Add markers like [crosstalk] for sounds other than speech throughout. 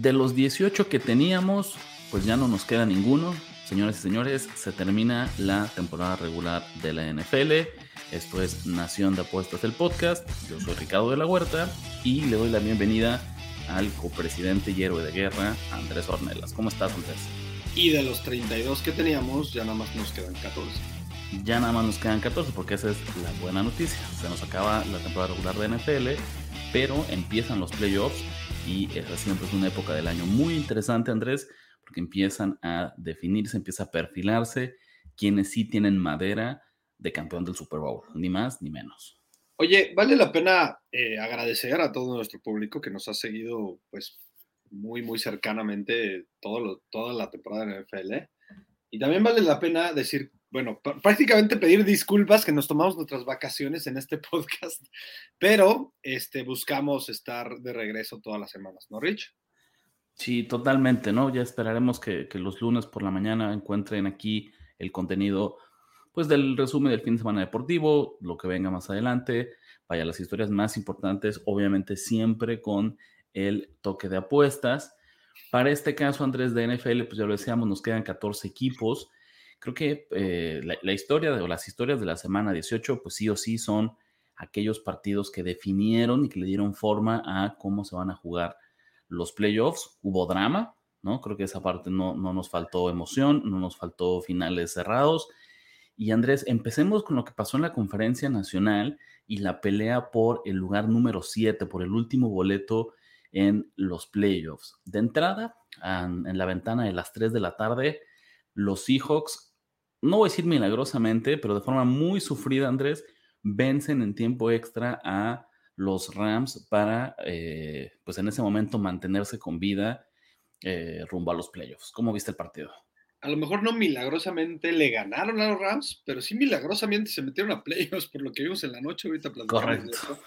De los 18 que teníamos, pues ya no nos queda ninguno. Señoras y señores, se termina la temporada regular de la NFL. Esto es Nación de Apuestas del podcast. Yo soy Ricardo de la Huerta y le doy la bienvenida al copresidente y héroe de guerra, Andrés Ornelas. ¿Cómo estás, Andrés? Y de los 32 que teníamos, ya nada más nos quedan 14. Ya nada más nos quedan 14 porque esa es la buena noticia. Se nos acaba la temporada regular de NFL, pero empiezan los playoffs y esa siempre es una época del año muy interesante, Andrés, porque empiezan a definirse, empieza a perfilarse quienes sí tienen madera de campeón del Super Bowl, ni más ni menos. Oye, vale la pena eh, agradecer a todo nuestro público que nos ha seguido pues muy, muy cercanamente todo toda la temporada de NFL. Y también vale la pena decir bueno, prácticamente pedir disculpas que nos tomamos nuestras vacaciones en este [laughs] podcast, pero este, buscamos estar de regreso todas las semanas, ¿no, Rich? Sí, totalmente, ¿no? Ya esperaremos que, los lunes por la mañana encuentren aquí el contenido, pues del resumen del fin de semana deportivo, lo que venga más adelante, vaya, las historias más importantes, obviamente siempre con el toque de apuestas. Para este caso, Andrés, de NFL, pues ya lo decíamos, nos quedan 14 equipos creo que eh, la, historia o las historias de la semana 18, pues sí o sí son aquellos partidos que definieron y que le dieron forma a cómo se van a jugar los playoffs. Hubo drama, ¿no? Creo que esa parte no, no nos faltó emoción, no nos faltó finales cerrados. Y Andrés, empecemos con lo que pasó en la conferencia nacional y la pelea por el lugar número 7, por el último boleto en los playoffs. De entrada, en la ventana de las 3 de la tarde, los Seahawks no voy a decir milagrosamente, pero de forma muy sufrida, Andrés, vencen en tiempo extra a los Rams para, eh, pues en ese momento, mantenerse con vida eh, rumbo a los playoffs. ¿Cómo viste el partido? A lo mejor no milagrosamente le ganaron a los Rams, pero sí milagrosamente se metieron a playoffs por lo que vimos en la noche. Ahorita Correcto.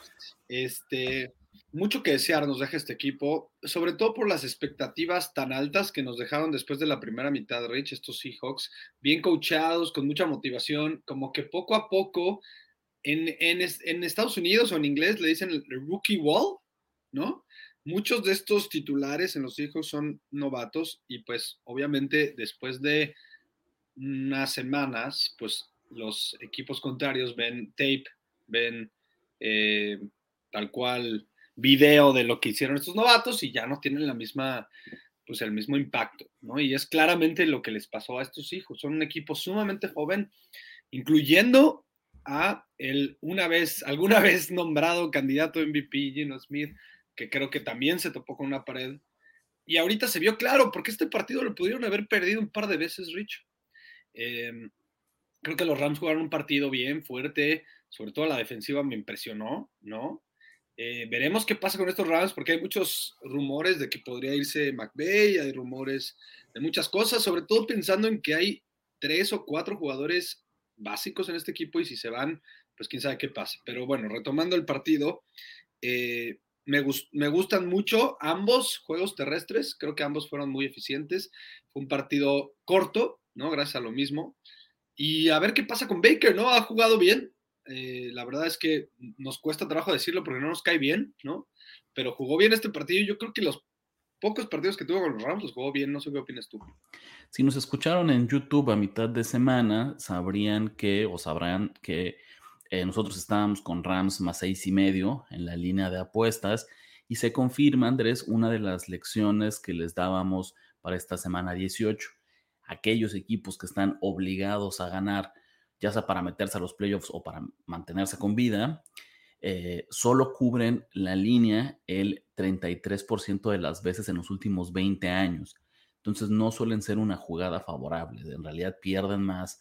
Este, mucho que desear nos deja este equipo, sobre todo por las expectativas tan altas que nos dejaron después de la primera mitad, Rich, estos Seahawks, bien coachados, con mucha motivación, como que poco a poco, en, en, Estados Unidos o en inglés le dicen rookie wall, ¿no? Muchos de estos titulares en los Seahawks son novatos y pues obviamente después de unas semanas, pues los equipos contrarios ven tape, ven eh, tal cual video de lo que hicieron estos novatos y ya no tienen la misma, pues el mismo impacto, ¿no? Y es claramente lo que les pasó a estos hijos. Son un equipo sumamente joven, incluyendo a el una vez, [laughs] alguna vez nombrado candidato MVP, Gino Smith, que creo que también se topó con una pared. Y ahorita se vio claro, porque este partido lo pudieron haber perdido un par de veces, Rich. Em, creo que los Rams jugaron un partido bien fuerte, sobre todo la defensiva me impresionó, ¿no? Eh, veremos qué pasa con estos Rams, porque hay muchos rumores de que podría irse McVeigh, hay rumores de muchas cosas, sobre todo pensando en que hay tres o cuatro jugadores básicos en este equipo y si se van, pues quién sabe qué pasa. Pero bueno, retomando el partido, eh, me, me, gustan mucho ambos juegos terrestres, creo que ambos fueron muy eficientes. Fue un partido corto, ¿no? Gracias a lo mismo. Y a ver qué pasa con Baker, ¿no? Ha jugado bien, eh, la verdad es que nos cuesta trabajo decirlo porque no nos cae bien, ¿no? Pero jugó bien este partido yo creo que los pocos partidos que tuvo con los Rams los jugó bien, no sé qué opinas tú. Si nos escucharon en YouTube a mitad de semana, sabrían que, o sabrán que eh, nosotros estábamos con Rams más seis y medio en la línea de apuestas y se confirma, Andrés, una de las lecciones que les dábamos para esta semana 18. Aquellos equipos que están obligados a ganar ya sea para meterse a los playoffs o para mantenerse con vida, eh, solo cubren la línea el 33% de las veces en los últimos 20 años. Entonces no suelen ser una jugada favorable, en realidad pierden más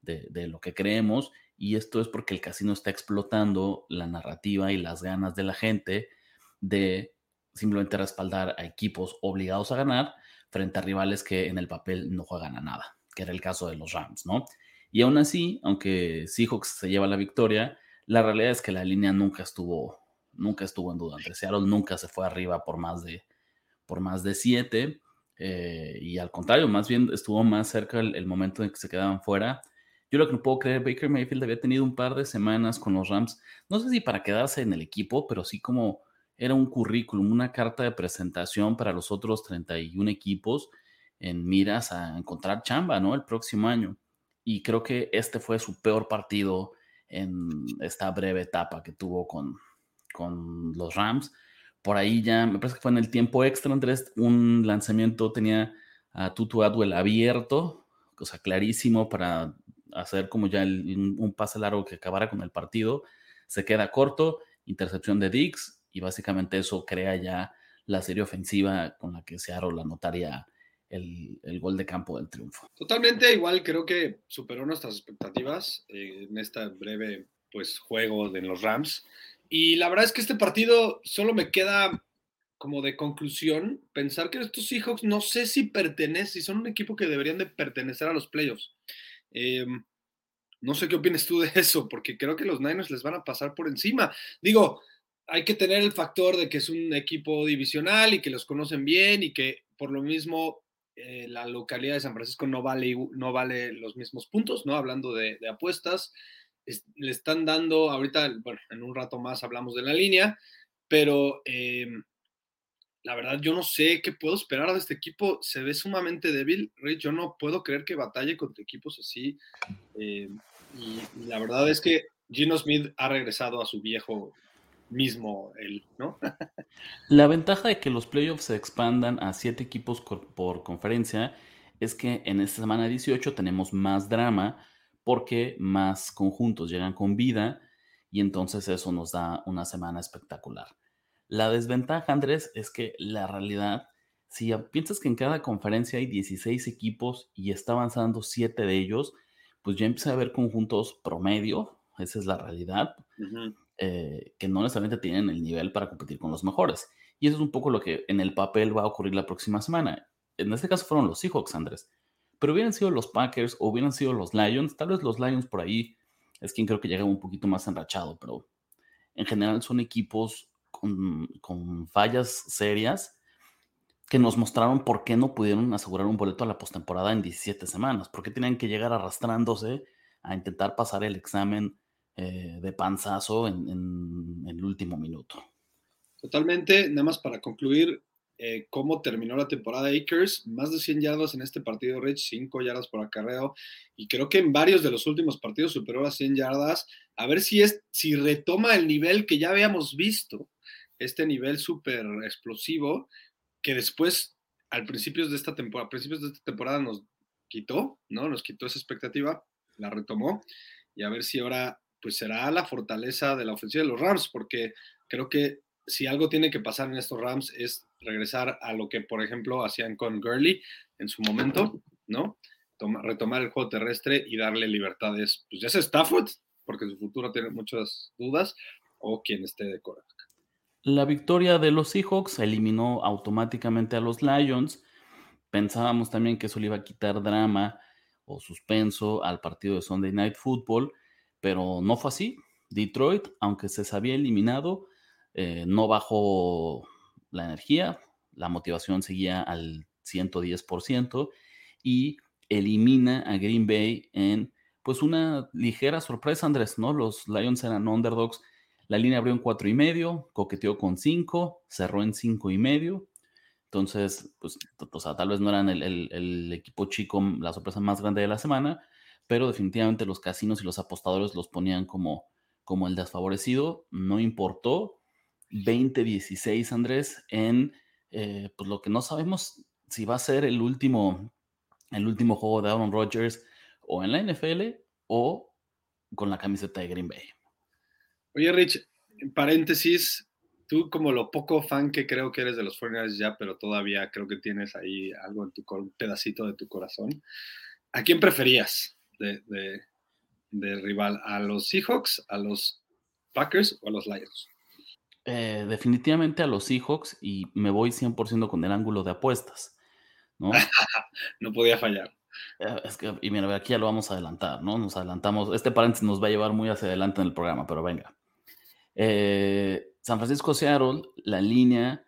de, lo que creemos Y esto es porque el casino está explotando la narrativa y las ganas de la gente de simplemente respaldar a equipos obligados a ganar frente a rivales que en el papel no juegan a nada, que era el caso de los Rams, ¿no? Y aún así, aunque Seahawks se lleva la victoria, la realidad es que la línea nunca estuvo, nunca estuvo en duda. Entre nunca se fue arriba por más de, por más de siete. Eh, y al contrario, más bien estuvo más cerca el, momento en que se quedaban fuera. Yo lo que no puedo creer, Baker Mayfield había tenido un par de semanas con los Rams, no sé si para quedarse en el equipo, pero sí como era un currículum, una carta de presentación para los otros 31 equipos en miras a encontrar chamba, ¿no? El próximo año. Y creo que este fue su peor partido en esta breve etapa que tuvo con, con los Rams. Por ahí ya, me parece que fue en el tiempo extra, Andrés, un lanzamiento tenía a Tutu Adwell abierto, cosa clarísimo para hacer como ya un pase largo que acabara con el partido. Se queda corto, intercepción de Dix, y básicamente eso crea ya la serie ofensiva con la que Seattle anotaría el, el, gol de campo del triunfo. Totalmente, igual creo que superó nuestras expectativas eh, en este breve pues, juego de los Rams. Y la verdad es que este partido solo me queda como de conclusión pensar que estos Seahawks no sé si pertenecen, si son un equipo que deberían de pertenecer a los playoffs. Em, no sé qué opinas tú de [laughs] eso, porque creo que los Niners les van a pasar por encima. Digo, hay que tener el factor de que es un equipo divisional y que los conocen bien y que por lo mismo eh, la localidad de San Francisco no vale, no vale los mismos puntos, ¿no? Hablando de, apuestas, le están dando, ahorita, bueno, en un rato más hablamos de la línea, pero em, la verdad yo no sé qué puedo esperar de este equipo, se ve sumamente débil, Rey, yo no puedo creer que batalle contra equipos así, em, y la verdad es que Gino Smith ha regresado a su viejo mismo él, ¿no? [laughs] La ventaja de que los playoffs se expandan a siete equipos por conferencia es que en esta semana 18 tenemos más drama porque más conjuntos llegan con vida y entonces eso nos da una semana espectacular. La desventaja, Andrés, es que la realidad, si piensas que en cada conferencia hay 16 equipos y está avanzando siete de ellos, pues ya empieza a haber conjuntos promedio, esa es la realidad. Eh, que no necesariamente tienen el nivel para competir con los mejores. Y eso es un poco lo que en el papel va a ocurrir la próxima semana. En este caso fueron los Seahawks, Andrés. Pero hubieran sido los Packers o hubieran sido los Lions. Tal vez los Lions por ahí es quien creo que llega un poquito más enrachado, pero en general son equipos con, con fallas serias que nos mostraron por qué no pudieron asegurar un boleto a la postemporada en 17 semanas, por qué tenían que llegar arrastrándose a intentar pasar el examen eh, de panzazo en, el último minuto. Totalmente, nada más para concluir, eh, cómo terminó la temporada Akers, más de 100 yardas en este partido, Rich, 5 yardas por acarreo, y creo que en varios de los últimos partidos superó las 100 yardas, a ver si, es, si retoma el nivel que ya habíamos visto, este nivel súper explosivo, que después, al principios de esta temporada, de esta temporada nos quitó, ¿no? Nos quitó esa expectativa, la retomó, y a ver si ahora pues será la fortaleza de la ofensiva de los Rams, porque creo que si algo tiene que pasar en estos Rams es regresar a lo que, por ejemplo, hacían con Gurley en su momento, ¿no? retomar el juego terrestre y darle libertades, pues ya sea Stafford, porque su futuro tiene muchas dudas, o quien esté de corazón. La victoria de los Seahawks eliminó automáticamente a los Lions. Pensábamos también que eso le iba a quitar drama o suspenso al partido de Sunday Night Football pero no fue así. Detroit, aunque se había eliminado, eh, no bajó la energía, la motivación seguía al 110% y elimina a Green Bay en pues una ligera sorpresa, Andrés, ¿no? Los Lions eran underdogs. La línea abrió en cuatro y medio, coqueteó con cinco, cerró en cinco y medio. Entonces, pues, tal vez no eran el equipo chico, la sorpresa más grande de la semana, pero definitivamente los casinos y los apostadores los ponían como, como el desfavorecido, no importó. 20-16, Andrés, en eh, pues lo que no sabemos si va a ser el último, el último juego de Aaron Rodgers o en la NFL o con la camiseta de Green Bay. Oye, Rich, en paréntesis, tú como lo poco fan que creo que eres de los 49 ya, pero todavía creo que tienes ahí algo en tu pedacito de tu corazón. ¿A quién preferías? De, de rival? ¿A los Seahawks, a los Packers o a los Lions? Eh, definitivamente a los Seahawks y me voy 100% con el ángulo de apuestas, ¿no? [laughs] no podía fallar. Eh, es que, y mira, aquí ya lo vamos a adelantar, ¿no? Nos adelantamos. Este paréntesis nos va a llevar muy hacia adelante en el programa, pero venga. Eh, San Francisco Seattle, la línea,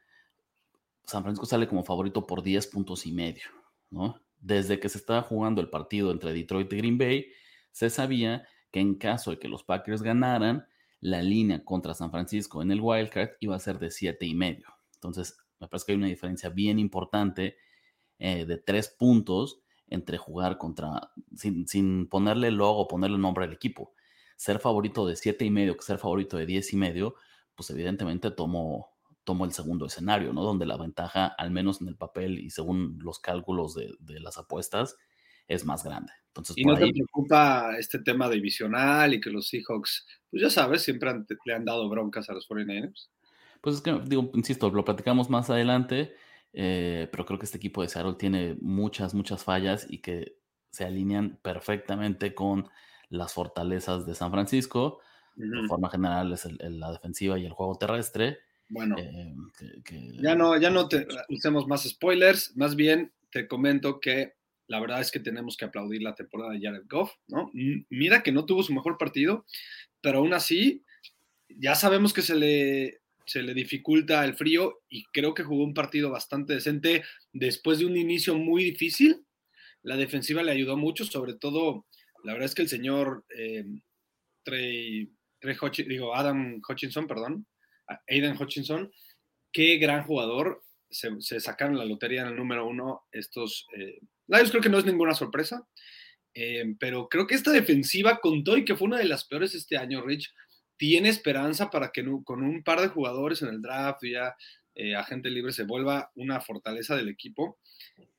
San Francisco sale como favorito por 10 puntos y medio, ¿no? Desde que se estaba jugando el partido entre Detroit y Green Bay, se sabía que en caso de que los Packers ganaran, la línea contra San Francisco en el wildcard iba a ser de 7 y medio. Entonces, me parece que hay una diferencia bien importante eh, de 3 puntos entre jugar contra, sin, sin ponerle logo, ponerle nombre al equipo. Ser favorito de 7 y medio que ser favorito de 10 y medio, pues evidentemente tomo, tomo el segundo escenario, ¿no? Donde la ventaja, al menos en el papel y según los cálculos de, de las apuestas, es más grande. Entonces, ¿Y no te preocupa este tema divisional y que los Seahawks, pues ya sabes, siempre le han dado broncas a los 49ers? Pues es que, digo, insisto, lo platicamos más adelante, eh, pero creo que este equipo de Seattle tiene muchas, muchas fallas y que se alinean perfectamente con las fortalezas de San Francisco. De forma general es la defensiva y el juego terrestre. Bueno, eh, ya no, ya no te usemos más spoilers, más bien te comento que la verdad es que tenemos que aplaudir la temporada de Jared Goff, ¿no? Mira que no tuvo su mejor partido, pero aún así, ya sabemos que se le, se le dificulta el frío y creo que jugó un partido bastante decente después de un inicio muy difícil. La defensiva le ayudó mucho, sobre todo, la verdad es que el señor eh, Trey, digo, Adam Hutchinson, perdón, Aiden Hutchinson, qué gran jugador. Se, sacaron la lotería en el número uno estos eh, Lions creo que no es ninguna sorpresa, eh, pero creo que esta defensiva con y que fue una de las peores este año, Rich, tiene esperanza para que con un par de jugadores en el draft ya eh, agente libre se vuelva una fortaleza del equipo.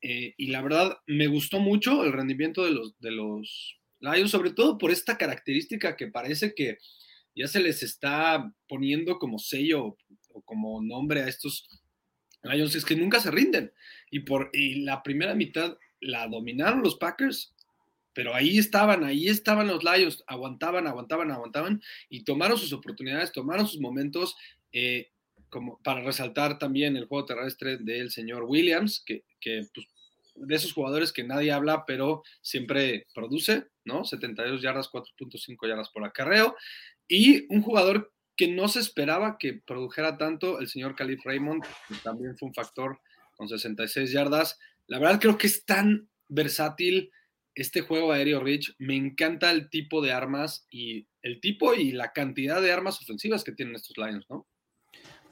Eh, y la verdad, me gustó mucho el rendimiento de los, de los Lions, sobre todo por esta característica que parece que ya se les está poniendo como sello o como nombre a estos Lions, es que nunca se rinden. Y por y la primera mitad la dominaron los Packers, pero ahí estaban, ahí estaban los Lions, aguantaban, aguantaban, aguantaban y tomaron sus oportunidades, tomaron sus momentos, eh, como para resaltar también el juego terrestre del señor Williams, que, pues, de esos jugadores que nadie habla, pero siempre produce, ¿no? 72 yardas, 4.5 yardas por acarreo, y un jugador que no se esperaba que produjera tanto, el señor Calif Raymond, que también fue un factor con 66 yardas, la verdad creo que es tan versátil este juego aéreo Rich. Me encanta el tipo de armas y el tipo y la cantidad de armas ofensivas que tienen estos Lions, ¿no?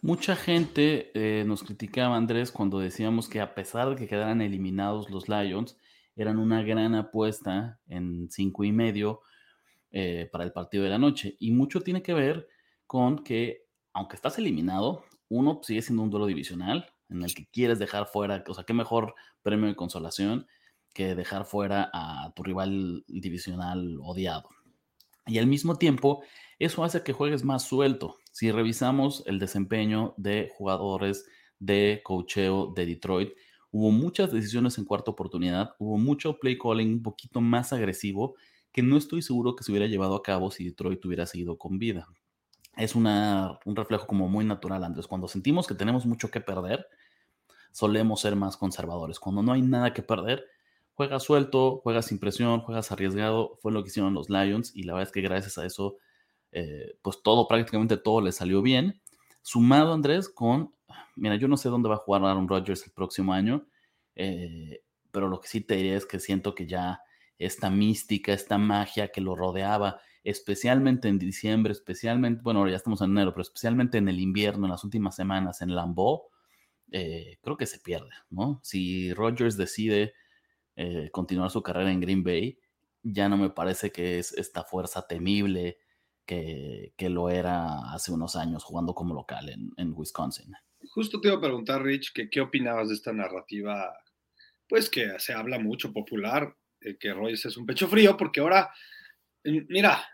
Mucha gente eh, nos criticaba, Andrés, cuando decíamos que a pesar de que quedaran eliminados los Lions, eran una gran apuesta en cinco y medio eh, para el partido de la noche. Y mucho tiene que ver con que, aunque estás eliminado, uno sigue siendo un duelo divisional en el que quieres dejar fuera, o sea, qué mejor premio de consolación que dejar fuera a tu rival divisional odiado. Y al mismo tiempo, eso hace que juegues más suelto. Si revisamos el desempeño de jugadores de cocheo de Detroit, hubo muchas decisiones en cuarta oportunidad, hubo mucho play calling un poquito más agresivo que no estoy seguro que se hubiera llevado a cabo si Detroit hubiera seguido con vida es una, un reflejo como muy natural, Andrés. Cuando sentimos que tenemos mucho que perder, solemos ser más conservadores. Cuando no hay nada que perder, juegas suelto, juegas sin presión, juegas arriesgado. Fue lo que hicieron los Lions y la verdad es que gracias a eso, eh, pues todo, prácticamente todo le salió bien. Sumado, Andrés, con, mira, yo no sé dónde va a jugar Aaron Rodgers el próximo año, eh, pero lo que sí te diré es que siento que ya esta mística, esta magia que lo rodeaba, especialmente en diciembre, especialmente, bueno, ya estamos en enero, pero especialmente en el invierno, en las últimas semanas en Lambeau, eh, creo que se pierde, ¿no? Si Rodgers decide eh, continuar su carrera en Green Bay, ya no me parece que es esta fuerza temible que, lo era hace unos años jugando como local en, Wisconsin. Justo te iba a preguntar, Rich, que qué opinabas de esta narrativa, pues que se habla mucho popular, que Rodgers es un pecho frío, porque ahora, mira,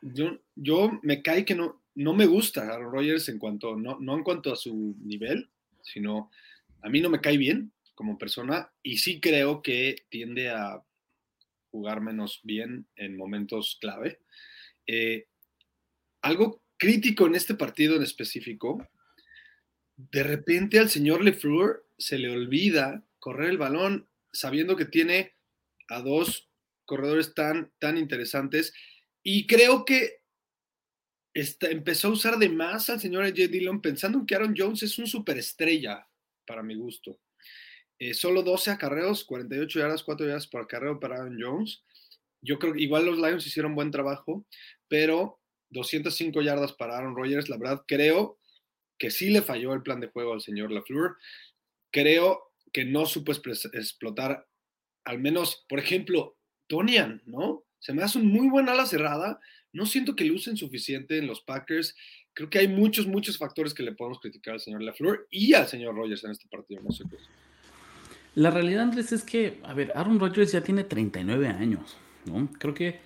yo, yo me cae que no, no me gusta Aaron Rodgers en cuanto, no, no en cuanto a su nivel, sino a mí no me cae bien como persona y sí creo que tiende a jugar menos bien en momentos clave. Eh, algo crítico en este partido en específico, de repente al señor Lefleur se le olvida correr el balón sabiendo que tiene a dos corredores tan, tan interesantes y creo que empezó a usar de más al señor AJ Dillon pensando que Aaron Jones es un superestrella para mi gusto. Eh, solo 12 acarreos, 48 yardas, 4 yardas por acarreo para Aaron Jones. Yo creo que igual los Lions hicieron buen trabajo, pero 205 yardas para Aaron Rodgers, la verdad creo que sí le falló el plan de juego al señor LaFleur. Creo que no supo explotar, al menos, por ejemplo, Tonian, ¿no? Se me hace un muy buen ala cerrada. No siento que lo usen suficiente en los Packers. Creo que hay muchos, muchos factores que le podemos criticar al señor LaFleur y al señor Rodgers en este partido. No sé qué. La realidad, Andrés, es que, a ver, Aaron Rodgers ya tiene 39 años, ¿no? Creo que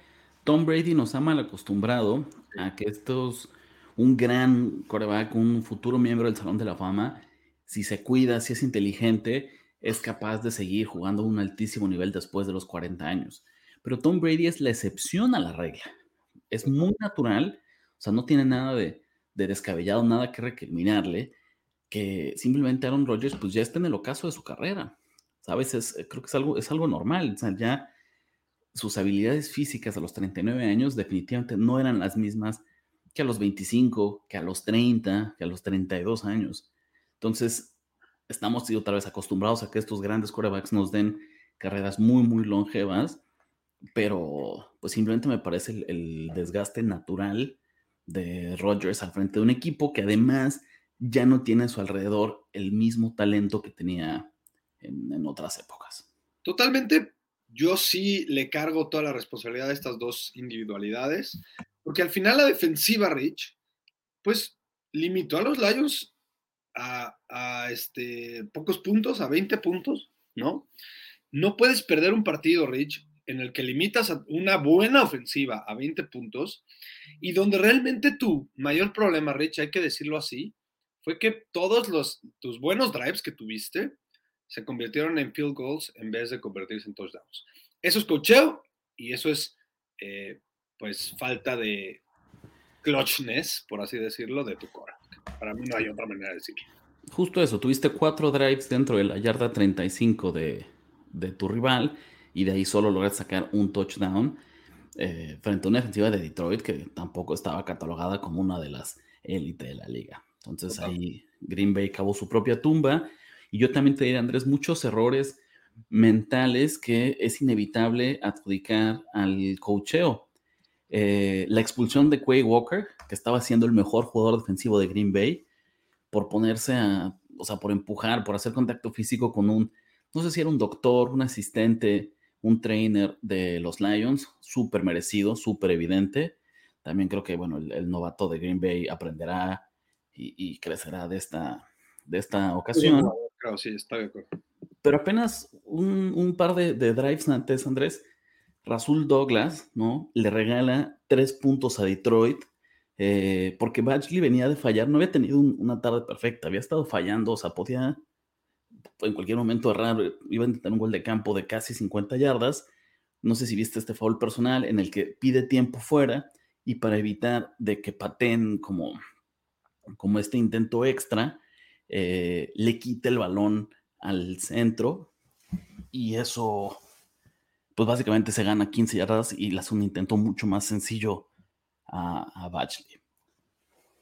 Tom Brady nos ha mal acostumbrado a que estos, un gran coreback, un futuro miembro del Salón de la Fama, si se cuida, si es inteligente, es capaz de seguir jugando a un altísimo nivel después de los 40 años. Pero Tom Brady es la excepción a la regla. Es muy natural, o sea, no tiene nada de, descabellado, nada que recriminarle, que simplemente Aaron Rodgers pues ya está en el ocaso de su carrera. ¿Sabes? creo que es algo, es algo normal. O sea, ya sus habilidades físicas a los 39 años definitivamente no eran las mismas que a los 25, que a los 30, que a los 32 años. Entonces, estamos otra vez acostumbrados a que estos grandes quarterbacks nos den carreras muy, muy longevas, pero pues simplemente me parece el, desgaste natural de Rodgers al frente de un equipo que además ya no tiene a su alrededor el mismo talento que tenía en, en otras épocas. Totalmente, yo sí le cargo toda la responsabilidad de estas dos individualidades, porque al final la defensiva, Rich, pues limitó a los Lions a, este, pocos puntos, a 20 puntos, ¿no? No puedes perder un partido, Rich, en el que limitas a una buena ofensiva a 20 puntos y donde realmente tu mayor problema, Rich, hay que decirlo así, fue que todos los, tus buenos drives que tuviste se convirtieron en field goals en vez de convertirse en touchdowns. Eso es cocheo y eso es, eh, pues, falta de clutchness, por así decirlo, de tu cora. Para mí no hay otra manera de decirlo. Justo eso, tuviste cuatro drives dentro de la yarda 35 de, de tu rival y de ahí solo lograste sacar un touchdown eh, frente a una defensiva de Detroit que tampoco estaba catalogada como una de las élites de la liga. Entonces ahí Green Bay cavó su propia tumba y yo también te diré, Andrés, muchos errores mentales que es inevitable adjudicar al cocheo. Eh, la expulsión de Quay Walker, que estaba siendo el mejor jugador defensivo de Green Bay, por ponerse a, o sea, por empujar, por hacer contacto físico con un, no sé si era un doctor, un asistente, un trainer de los Lions, súper merecido, súper evidente. También creo que, bueno, el, novato de Green Bay aprenderá y, y crecerá de esta, de esta ocasión. Claro, sí, está de acuerdo. Pero apenas un, par de, drives antes, Andrés, Rasul Douglas, ¿no? Le regala tres puntos a Detroit, eh, porque Badgley venía de fallar, no había tenido una tarde perfecta, había estado fallando, o sea, podía en cualquier momento errar, iba a intentar un gol de campo de casi 50 yardas. No sé si viste este foul personal en el que pide tiempo fuera y para evitar de que paten como, como este intento extra, eh, le quite el balón al centro y eso, pues básicamente se gana 15 yardas y le hace un intento mucho más sencillo a, a Batchley.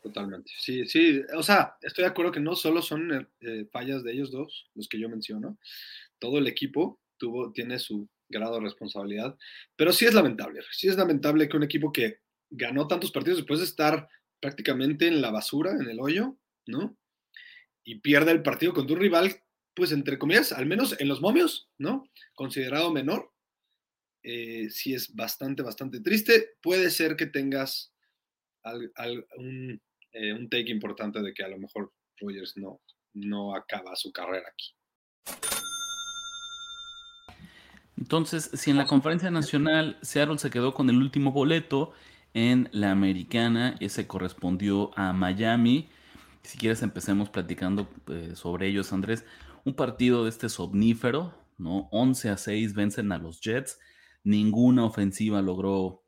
Totalmente, sí, sí, o sea, estoy de acuerdo que no solo son eh, eh, fallas de ellos dos, los que yo menciono, todo el equipo tuvo, tiene su grado de responsabilidad, pero sí es lamentable, sí es lamentable que un equipo que ganó tantos partidos después de estar prácticamente en la basura, en el hoyo, ¿no? y pierde el partido con tu rival, pues entre comillas, al menos en los momios, ¿no? Considerado menor. Eh, sí es bastante, bastante triste. Puede ser que tengas un, eh, un, take importante de que a lo mejor Rogers no, no acaba su carrera aquí. Entonces, si en la conferencia nacional Seattle se quedó con el último boleto, en la americana ese correspondió a Miami. Si quieres empecemos platicando eh, sobre ellos, Andrés. Un partido de este somnífero, ¿no? 11 a 6 vencen a los Jets. Ninguna ofensiva logró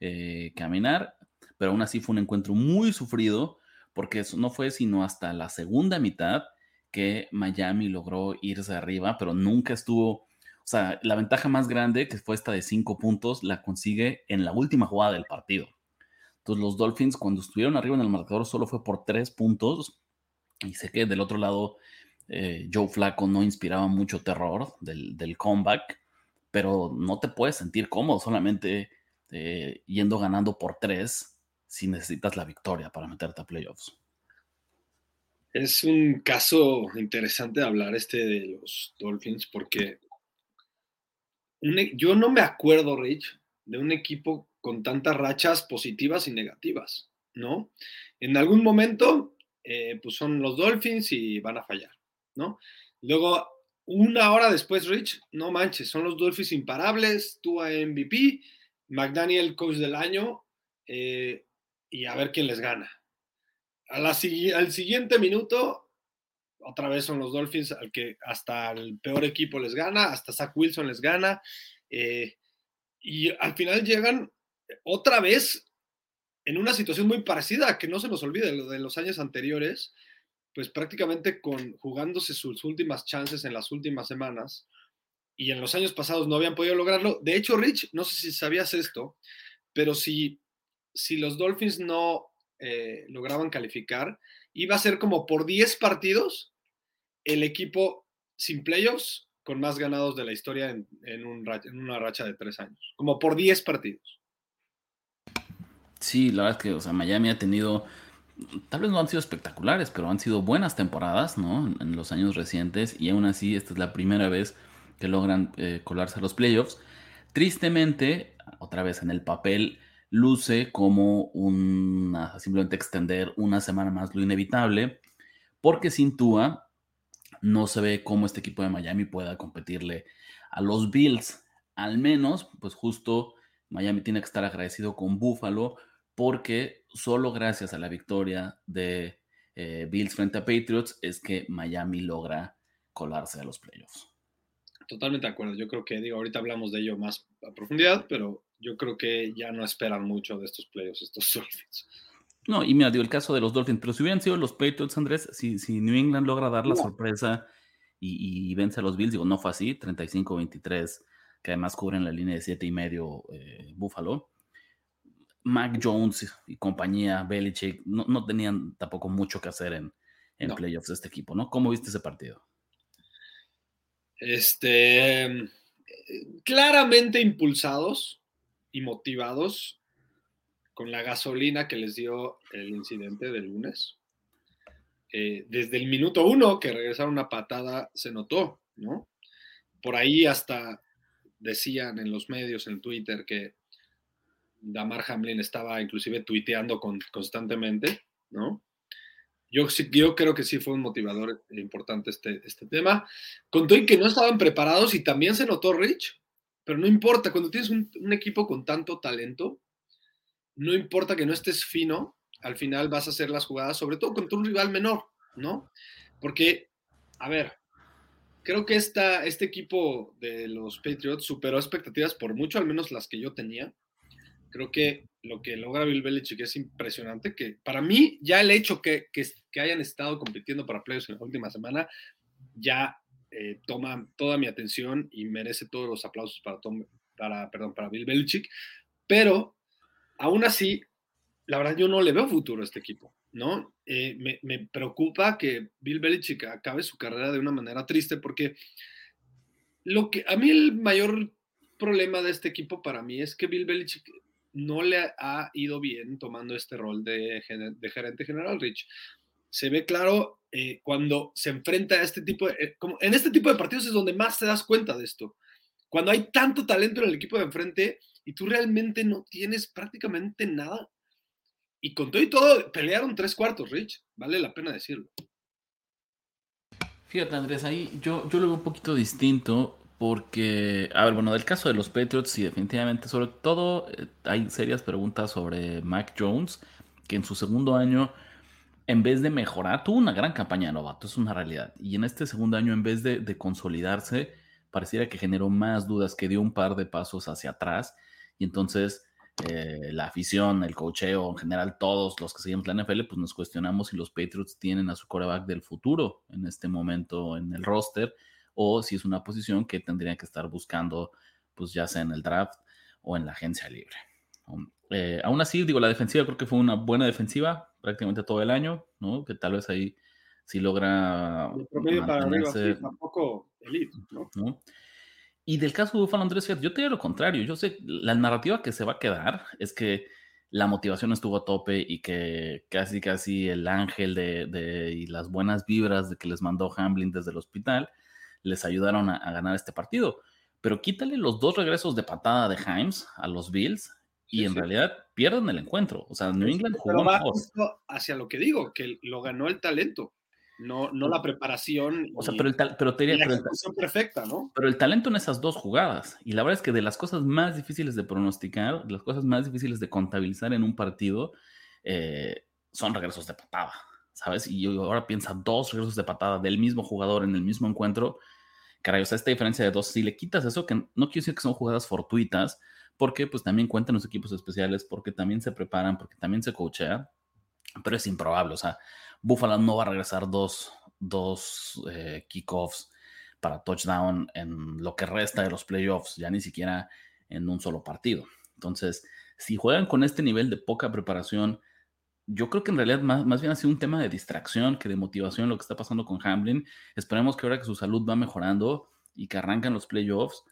eh, caminar, pero aún así fue un encuentro muy sufrido porque eso no fue sino hasta la segunda mitad que Miami logró irse arriba, pero nunca estuvo, o sea, la ventaja más grande, que fue esta de cinco puntos, la consigue en la última jugada del partido. Entonces los Dolphins cuando estuvieron arriba en el marcador solo fue por tres puntos y sé que del otro lado eh, Joe Flacco no inspiraba mucho terror del, del, comeback, pero no te puedes sentir cómodo solamente eh, yendo ganando por tres si necesitas la victoria para meterte a playoffs. Es un caso interesante hablar este de los Dolphins porque e, yo no me acuerdo, Rich, de un equipo con tantas rachas positivas y negativas, ¿no? En algún momento, eh, pues son los Dolphins y van a fallar, ¿no? Luego, una hora después, Rich, no manches, son los Dolphins imparables, tú a MVP, McDaniel coach del año, eh, y a ver quién les gana. Al siguiente minuto, otra vez son los Dolphins, al que hasta el peor equipo les gana, hasta Zach Wilson les gana, eh, y al final llegan otra vez en una situación muy parecida, que no se nos olvide lo de los años anteriores, pues prácticamente con jugándose sus últimas chances en las últimas semanas y en los años pasados no habían podido lograrlo. De hecho, Rich, no sé si sabías esto, pero si, si los Dolphins no eh, lograban calificar, iba a ser como por 10 partidos el equipo sin playoffs con más ganados de la historia en, en, en una racha de tres años, como por 10 partidos. Sí, la verdad es que, o sea, Miami ha tenido, tal vez no han sido espectaculares, pero han sido buenas temporadas, ¿no? En, los años recientes y aún así esta es la primera vez que logran eh, colarse a los playoffs. Tristemente, otra vez en el papel, luce como una, simplemente extender una semana más lo inevitable, porque sin Tua no se ve cómo este equipo de Miami pueda competirle a los Bills. Al menos, pues justo Miami tiene que estar agradecido con Buffalo porque solo gracias a la victoria de eh, Bills frente a Patriots es que Miami logra colarse a los playoffs. Totalmente de acuerdo. Yo creo que, digo, ahorita hablamos de ello más a profundidad, pero yo creo que ya no esperan mucho de estos playoffs, estos [laughs] Dolphins. No, y mira, digo, el caso de los Dolphins, pero si hubieran sido los Patriots, Andrés, si, si New England logra dar la sorpresa y, vence a los Bills, digo, no fue así, 35-23 que además cubren la línea de siete y medio eh, Buffalo. Mac Jones y compañía, Belichick, no, tenían tampoco mucho que hacer en, en playoffs de este equipo, ¿no? ¿Cómo viste ese partido? Este, claramente impulsados y motivados con la gasolina que les dio el incidente del lunes. Eh, desde el minuto uno que regresaron una patada se notó, ¿no? Por ahí hasta decían en los medios, en Twitter, que Damar Hamlin estaba inclusive tuiteando constantemente, ¿no? Yo, creo que sí fue un motivador importante este, este tema. Contó que no estaban preparados y también se notó Rich, pero no importa, cuando tienes un, un equipo con tanto talento, no importa que no estés fino, al final vas a hacer las jugadas, sobre todo contra un rival menor, ¿no? Porque, a ver, creo que esta, este equipo de los Patriots superó expectativas por mucho, al menos las que yo tenía. Creo que lo que logra Bill Belichick es impresionante, que para mí ya el hecho que, que, hayan estado compitiendo para playoffs en la última semana ya eh, toma toda mi atención y merece todos los aplausos para, para, perdón, para Bill Belichick, pero aún así, la verdad yo no le veo futuro a este equipo. ¿no? Eh, me, preocupa que Bill Belichick acabe su carrera de una manera triste porque lo que a mí el mayor problema de este equipo para mí es que Bill Belichick no le ha ido bien tomando este rol de, gerente general, Rich. Se ve claro eh, cuando se enfrenta a este tipo de, eh, como en este tipo de partidos es donde más te das cuenta de esto. Cuando hay tanto talento en el equipo de enfrente y tú realmente no tienes prácticamente nada y con todo y todo, pelearon tres cuartos, Rich. Vale la pena decirlo. Fíjate, Andrés, ahí yo, yo lo veo un poquito distinto porque, a ver, bueno, del caso de los Patriots, sí, definitivamente, sobre todo eh, hay serias preguntas sobre Mac Jones, que en su segundo año, en vez de mejorar, tuvo una gran campaña novato, es una realidad. Y en este segundo año, en vez de, de consolidarse, pareciera que generó más dudas, que dio un par de pasos hacia atrás y entonces eh, la afición, el cocheo, en general todos los que seguimos la NFL, pues nos cuestionamos si los Patriots tienen a su coreback del futuro en este momento en el roster o si es una posición que tendrían que estar buscando, pues ya sea en el draft o en la agencia libre. Um, eh, aún así, digo, la defensiva creo que fue una buena defensiva prácticamente todo el año, ¿no? Que tal vez ahí sí logra. El promedio para arriba, sí, tampoco elite, ¿no? Y del caso de Buffalo Andrés, yo te digo lo contrario. Yo sé, la narrativa que se va a quedar es que la motivación estuvo a tope y que casi, casi el ángel de, y las buenas vibras de que les mandó Hamlin desde el hospital les ayudaron a, ganar este partido. Pero quítale los dos regresos de patada de Himes a los Bills y en realidad pierden el encuentro. O sea, New England jugó hacia lo que digo, que lo ganó el talento no, no la preparación. O sea, pero, el pero, la perfecta, ¿no? Pero el talento en esas dos jugadas. Y la verdad es que de las cosas más difíciles de pronosticar, de las cosas más difíciles de contabilizar en un partido, eh, son regresos de patada, ¿sabes? Y ahora piensa dos regresos de patada del mismo jugador en el mismo encuentro. Caray, o sea, esta diferencia de dos, si le quitas eso, que no quiero decir que son jugadas fortuitas, porque pues también cuentan los equipos especiales, porque también se preparan, porque también se coachea, pero es improbable, o sea, Buffalo no va a regresar dos, dos eh, kickoffs para touchdown en lo que resta de los playoffs, ya ni siquiera en un solo partido. Entonces, si juegan con este nivel de poca preparación, yo creo que en realidad más, más, bien ha sido un tema de distracción que de motivación lo que está pasando con Hamlin. Esperemos que ahora que su salud va mejorando y que arrancan los playoffs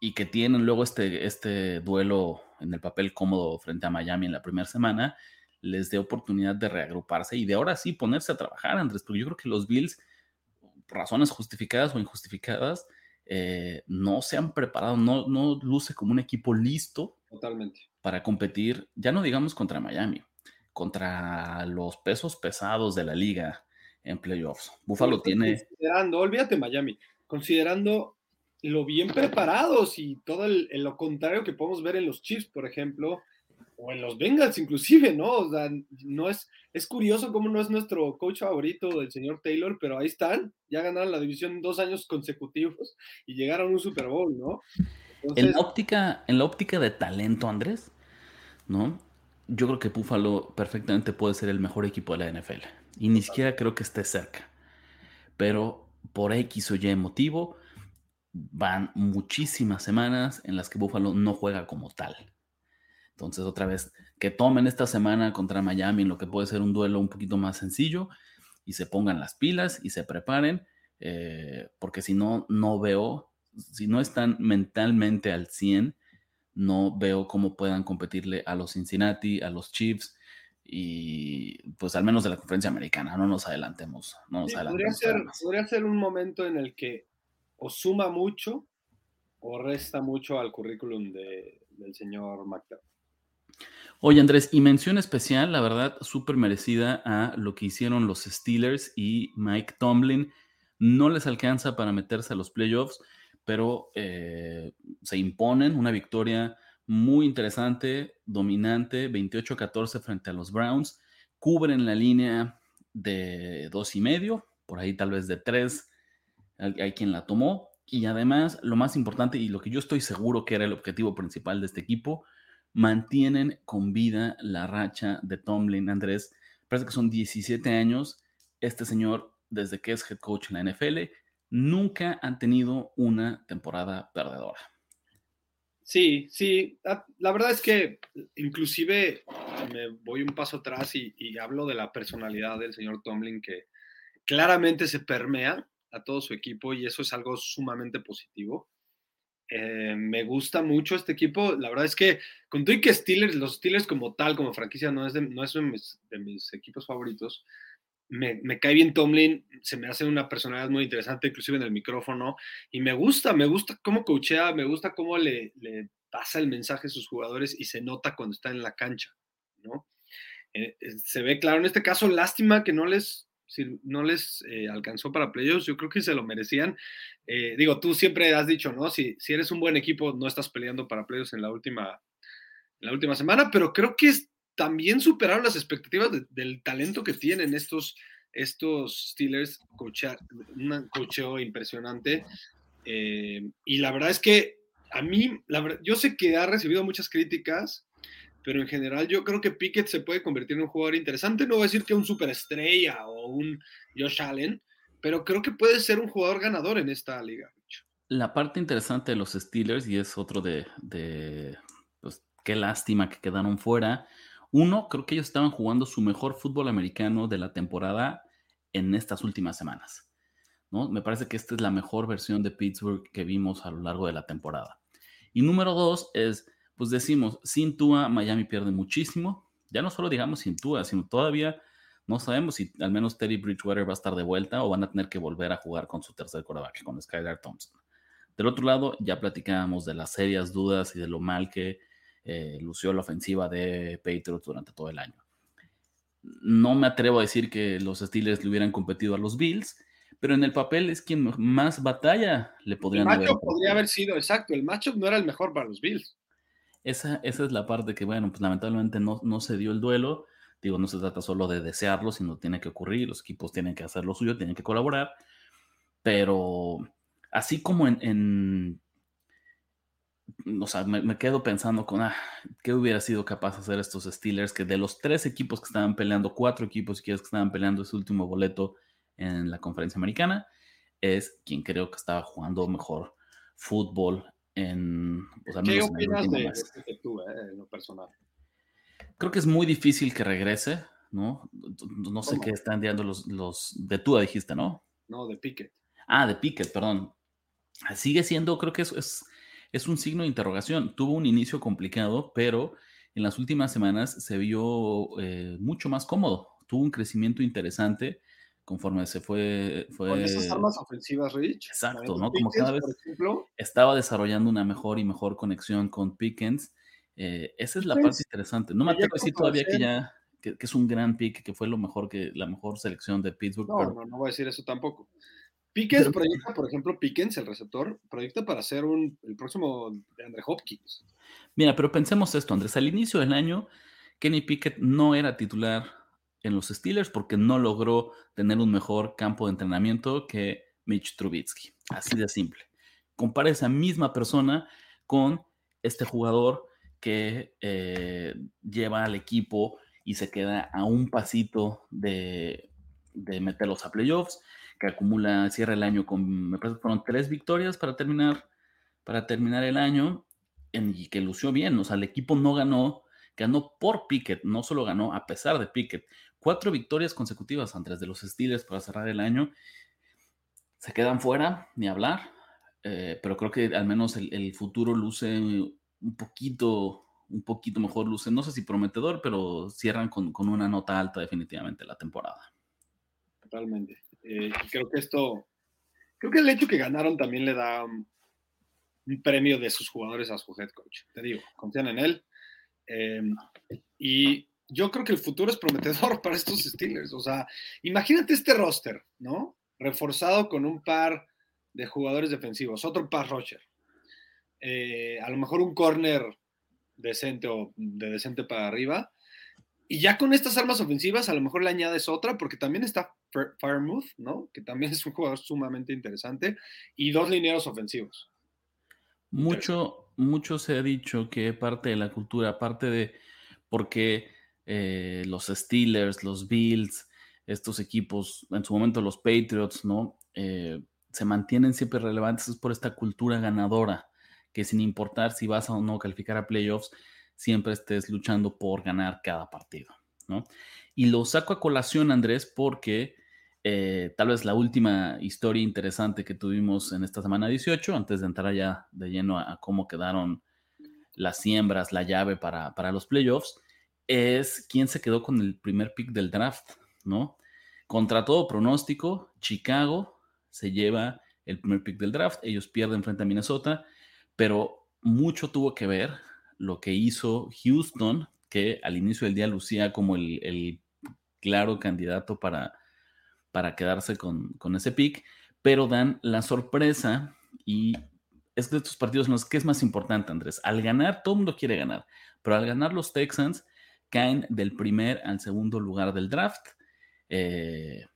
y que tienen luego este, este duelo en el papel cómodo frente a Miami en la primera semana, les dé oportunidad de reagruparse y de ahora sí ponerse a trabajar, Andrés, porque yo creo que los Bills, por razones justificadas o injustificadas, eh, no se han preparado, no, no luce como un equipo listo Totalmente. para competir, ya no digamos contra Miami, contra los pesos pesados de la liga en playoffs. Buffalo tiene... Considerando, olvídate Miami, considerando lo bien preparados y todo lo contrario que podemos ver en los Chiefs, por ejemplo, o en los Bengals inclusive, ¿no? O sea, no es, es curioso cómo no es nuestro coach favorito el señor Taylor, pero ahí están, ya ganaron la división dos años consecutivos y llegaron a un Super Bowl, ¿no? en, la óptica, en la óptica de talento, Andrés, ¿no? Yo creo que Buffalo perfectamente puede ser el mejor equipo de la NFL. Y ni siquiera creo que esté cerca. Pero por X o Y motivo, van muchísimas semanas en las que Buffalo no juega como tal. Entonces, otra vez, que tomen esta semana contra Miami en lo que puede ser un duelo un poquito más sencillo y se pongan las pilas y se preparen, eh, porque si no, no veo, si no están mentalmente al 100, no veo cómo puedan competirle a los Cincinnati, a los Chiefs y pues al menos de la conferencia americana, no nos adelantemos. No nos podría, ser, podría ser un momento en el que o suma mucho o resta mucho al currículum del señor McDermott. Oye, Andrés, y mención especial, la verdad, súper merecida a lo que hicieron los Steelers y Mike Tomlin. No les alcanza para meterse a los playoffs, pero eh, se imponen una victoria muy interesante, dominante, 28-14 frente a los Browns. Cubren la línea de dos y medio, por ahí tal vez de tres, hay quien la tomó. Y además, lo más importante y lo que yo estoy seguro que era el objetivo principal de este equipo, mantienen con vida la racha de Tomlin, Andrés. Parece que son 17 años. Este señor, desde que es head coach en la NFL, nunca han tenido una temporada perdedora. Sí, sí. Ah, la verdad es que inclusive me voy un paso atrás y, hablo de la personalidad del señor Tomlin que claramente se permea a todo su equipo y eso es algo sumamente positivo. Eh, me gusta mucho este equipo. La verdad es que con y que Steelers, los Steelers como tal, como franquicia, no es de, no es de, mis, equipos favoritos. Me, me, cae bien Tomlin, se me hace una personalidad muy interesante, inclusive en el micrófono, y me gusta, me gusta cómo coachea, me gusta cómo le, pasa el mensaje a sus jugadores y se nota cuando está en la cancha, ¿no? Eh, eh, se ve claro en este caso, lástima que no les no les eh, alcanzó para playoffs, yo creo que se lo merecían. Digo, tú siempre has dicho, ¿no? Si, si eres un buen equipo, no estás peleando para playoffs en la última, la última semana, pero creo que también superaron las expectativas del talento que tienen estos, estos Steelers, un cocheo impresionante. Eh, y la verdad es que a mí, yo sé que ha recibido muchas críticas, pero en general yo creo que Pickett se puede convertir en un jugador interesante. No voy a decir que un superestrella o un Josh Allen, pero creo que puede ser un jugador ganador en esta liga. La parte interesante de los Steelers, y es otro de, pues, qué lástima que quedaron fuera. Uno, creo que ellos estaban jugando su mejor fútbol americano de la temporada en estas últimas semanas. ¿no? Me parece que esta es la mejor versión de Pittsburgh que vimos a lo largo de la temporada. Y número dos es, pues decimos, sin Tua, Miami pierde muchísimo. Ya no solo digamos sin Tua, sino todavía no sabemos si al menos Teddy Bridgewater va a estar de vuelta o van a tener que volver a jugar con su tercer quarterback, con Skylar Thompson. Del otro lado, ya platicábamos de las serias dudas y de lo mal que eh, lució la ofensiva de Patriots durante todo el año. No me atrevo a decir que los Steelers le hubieran competido a los Bills, pero en el papel es quien más batalla le podrían el haber. podría haber sido, exacto, el matchup no era el mejor para los Bills. Esa, esa es la parte que, bueno, pues lamentablemente no, no se dio el duelo. Digo, no se trata solo de desearlo, sino tiene que ocurrir, los equipos tienen que hacer lo suyo, tienen que colaborar. Pero así como en, o sea, me, quedo pensando con, ah, ¿qué hubiera sido capaz de hacer estos Steelers? Que de los tres equipos que estaban peleando, cuatro equipos, si quieres, que estaban peleando ese último boleto, en la conferencia americana, es quien creo que estaba jugando mejor fútbol en... Pues, ¿Qué opinas de, de tú, eh, en lo personal? Creo que es muy difícil que regrese, ¿no? No sé qué están dando los, los de Tua, dijiste, ¿no? No, de Pickett. Ah, de Pickett, perdón. Sigue siendo, creo que eso es, es un signo de interrogación. Tuvo un inicio complicado, pero en las últimas semanas se vio eh, mucho más cómodo. Tuvo un crecimiento interesante conforme se fue... fue... Con esas armas ofensivas, Rich. Exacto, ¿no? Como cada vez estaba desarrollando una mejor y mejor conexión con Pickens. Eh, esa es la parte interesante. No me atrevo a decir todavía que ya que, es un gran pick, que fue lo mejor que la mejor selección de Pittsburgh. No, no, no voy a decir eso tampoco. Pickens proyecta, por ejemplo, Pickens, el receptor, proyecta para ser un, el próximo de Andre Hopkins. Mira, pero pensemos esto, Andrés. Al inicio del año, Kenny Pickett no era titular en los Steelers porque no logró tener un mejor campo de entrenamiento que Mitch Trubisky. Así de simple. Compara esa misma persona con este jugador que eh, lleva al equipo y se queda a un pasito de, meterlos a playoffs, que acumula, cierra el año con, me parece que fueron tres victorias para terminar, para terminar el año, y que lució bien, o sea, el equipo no ganó, ganó por Pickett, no solo ganó a pesar de Pickett, Cuatro victorias consecutivas antes de los Steelers para cerrar el año. Se quedan fuera, ni hablar, eh, pero creo que al menos el, futuro luce un poquito, un poquito mejor, luce, no sé si prometedor, pero cierran con, una nota alta definitivamente la temporada. Totalmente. Eh, creo que esto, creo que el hecho que ganaron también le da un, premio de sus jugadores a su head coach. Te digo, confían en él. Eh, y yo creo que el futuro es prometedor [laughs] para estos Steelers. O sea, imagínate este roster, ¿no? Reforzado con un par de jugadores defensivos, otro pass rusher. Eh, a lo mejor un corner decente o de decente para arriba. Y ya con estas armas ofensivas, a lo mejor le añades otra, porque también está Firemouth, ¿no? Que también [laughs] es un jugador sumamente interesante. Y dos lineeros ofensivos. Mucho, mucho se ha dicho que parte de la cultura, parte de. Porque eh, los Steelers, los Bills, estos equipos, en su momento los Patriots, ¿no? Eh, se mantienen siempre relevantes por esta cultura ganadora, que sin importar si vas o no calificar a playoffs, siempre estés luchando por ganar cada partido, ¿no? Y lo saco a colación, Andrés, porque eh, tal vez la última historia interesante que tuvimos en esta semana 18, antes de entrar ya de lleno a, cómo quedaron las siembras, la llave para, para los playoffs, es quien se quedó con el primer pick del draft, ¿no? Contra todo pronóstico, Chicago se lleva el primer pick del draft, ellos pierden frente a Minnesota, pero mucho tuvo que ver lo que hizo Houston, que al inicio del día lucía como el, claro candidato para, para quedarse con, con, ese pick, pero dan la sorpresa y es de estos partidos en los que es más importante, Andrés. Al ganar, todo el mundo quiere ganar, pero al ganar los Texans, caen del primer al segundo lugar del draft. Eh,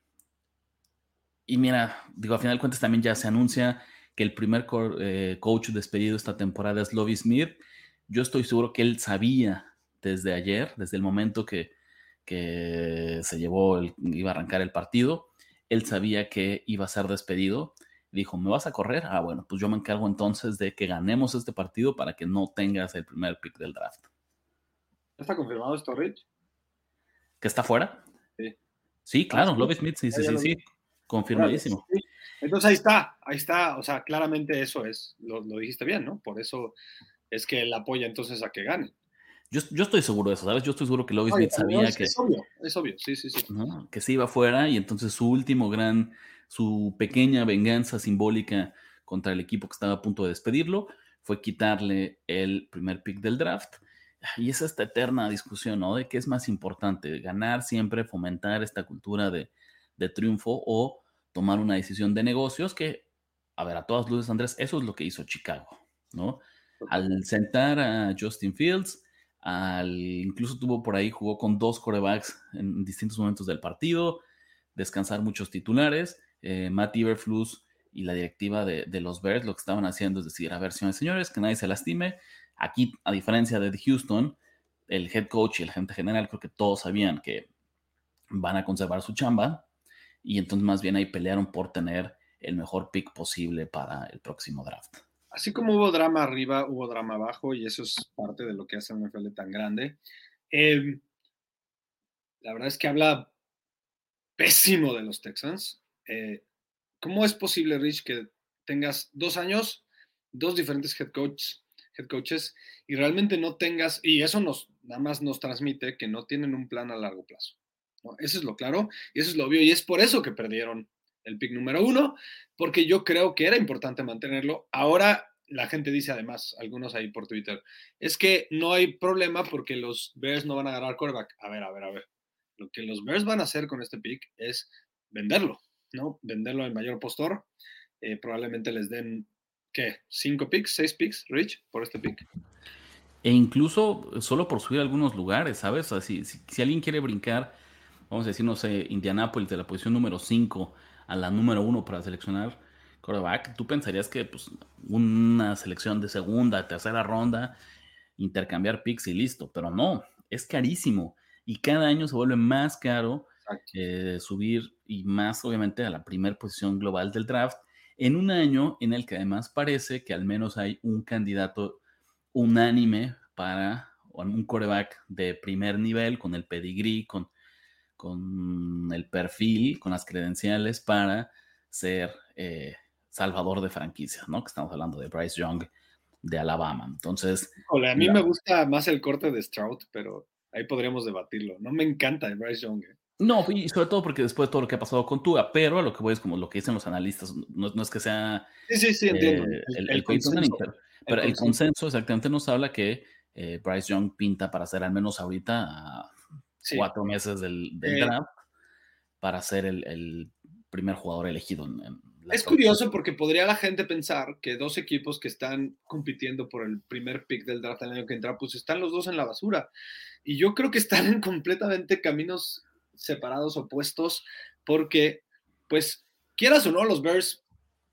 y mira, digo, a final de cuentas también ya se anuncia que el primer eh, coach despedido esta temporada es Lovie Smith. Yo estoy seguro que él sabía desde ayer, desde el momento que, que se llevó, el, iba a arrancar el partido, él sabía que iba a ser despedido. Dijo, ¿me vas a correr? Ah, bueno, pues yo me encargo entonces de que ganemos este partido para que no tengas el primer pick del draft. ¿Está confirmado esto, Rich? ¿Que está fuera? Sí. Sí, claro, ah, Love Smith, sí, sí, sí, sí, confirmadísimo. Entonces ahí está, ahí está, o sea, claramente eso es, lo, dijiste bien, ¿no? Por eso es que él apoya entonces a que gane. Yo, yo, estoy seguro de eso, ¿sabes? Yo estoy seguro que Lobby Smith sabía que... Es obvio, es obvio, sí, sí, sí. Que se iba fuera y entonces su último gran, su pequeña venganza simbólica contra el equipo que estaba a punto de despedirlo fue quitarle el primer pick del draft. Y es esta eterna discusión, ¿no? De qué es más importante, ganar siempre, fomentar esta cultura de, de triunfo o tomar una decisión de negocios que, a ver, a todas luces, Andrés, eso es lo que hizo Chicago, ¿no? Al sentar a Justin Fields, al, incluso tuvo por ahí, jugó con dos corebacks en distintos momentos del partido, descansar muchos titulares, eh, Matt Iberflus y la directiva de, los Bears lo que estaban haciendo es decir, a ver, señores, que nadie se lastime. Aquí, a diferencia de Houston, el head coach y el agente general, creo que todos sabían que van a conservar su chamba, y entonces más bien ahí pelearon por tener el mejor pick posible para el próximo draft. Así como hubo drama arriba, hubo drama abajo y eso es parte de lo que hace un NFL tan grande. Em, la verdad es que habla pésimo de los Texans. Eh, ¿Cómo es posible, Rich, que tengas dos años, dos diferentes head, coaches, head coaches y realmente no tengas, y eso nos, nada más nos transmite que no tienen un plan a largo plazo? Eso es lo claro y eso es lo obvio y es por eso que perdieron el pick número uno, porque yo creo que era importante mantenerlo. Ahora la gente dice además, algunos ahí por Twitter, es que no hay problema porque los Bears no van a agarrar quarterback. A ver, a ver, a ver. Lo que los Bears van a hacer con este pick es venderlo, ¿no? Venderlo al mayor postor. Eh, probablemente les den, ¿qué? ¿Cinco picks? ¿Seis picks, Rich, por este pick? E incluso solo por subir algunos lugares, ¿sabes? O si, si alguien quiere brincar vamos a decir, no sé, Indianapolis de la posición número 5 a la número 1 para seleccionar quarterback, tú pensarías que pues, una selección de segunda, tercera ronda, intercambiar picks y listo, pero no, es carísimo y cada año se vuelve más caro eh, subir y más obviamente a la primera posición global del draft en un año en el que además parece que al menos hay un candidato unánime para un coreback de primer nivel con el pedigrí, con con el perfil, con las credenciales para ser eh, salvador de franquicias, ¿no? Que estamos hablando de Bryce Young de Alabama. Entonces. a mí me gusta más el corte de Stroud, pero ahí podríamos debatirlo. No me encanta el Bryce Young. ¿eh? No, y sobre todo porque después de todo lo que ha pasado con Tua, pero a lo que voy es como lo que dicen los analistas, no, es que sea. Sí, sí, sí, entiendo. Eh, el, consenso, pero, el, consenso exactamente nos habla que Bryce Young pinta para ser al menos ahorita cuatro meses del, draft para ser el, primer jugador elegido. En, es curioso porque podría la gente pensar que dos equipos que están compitiendo por el primer pick del draft el año que entra, pues están los dos en la basura. Y yo creo que están en completamente caminos separados, opuestos, porque, pues, quieras o no, los Bears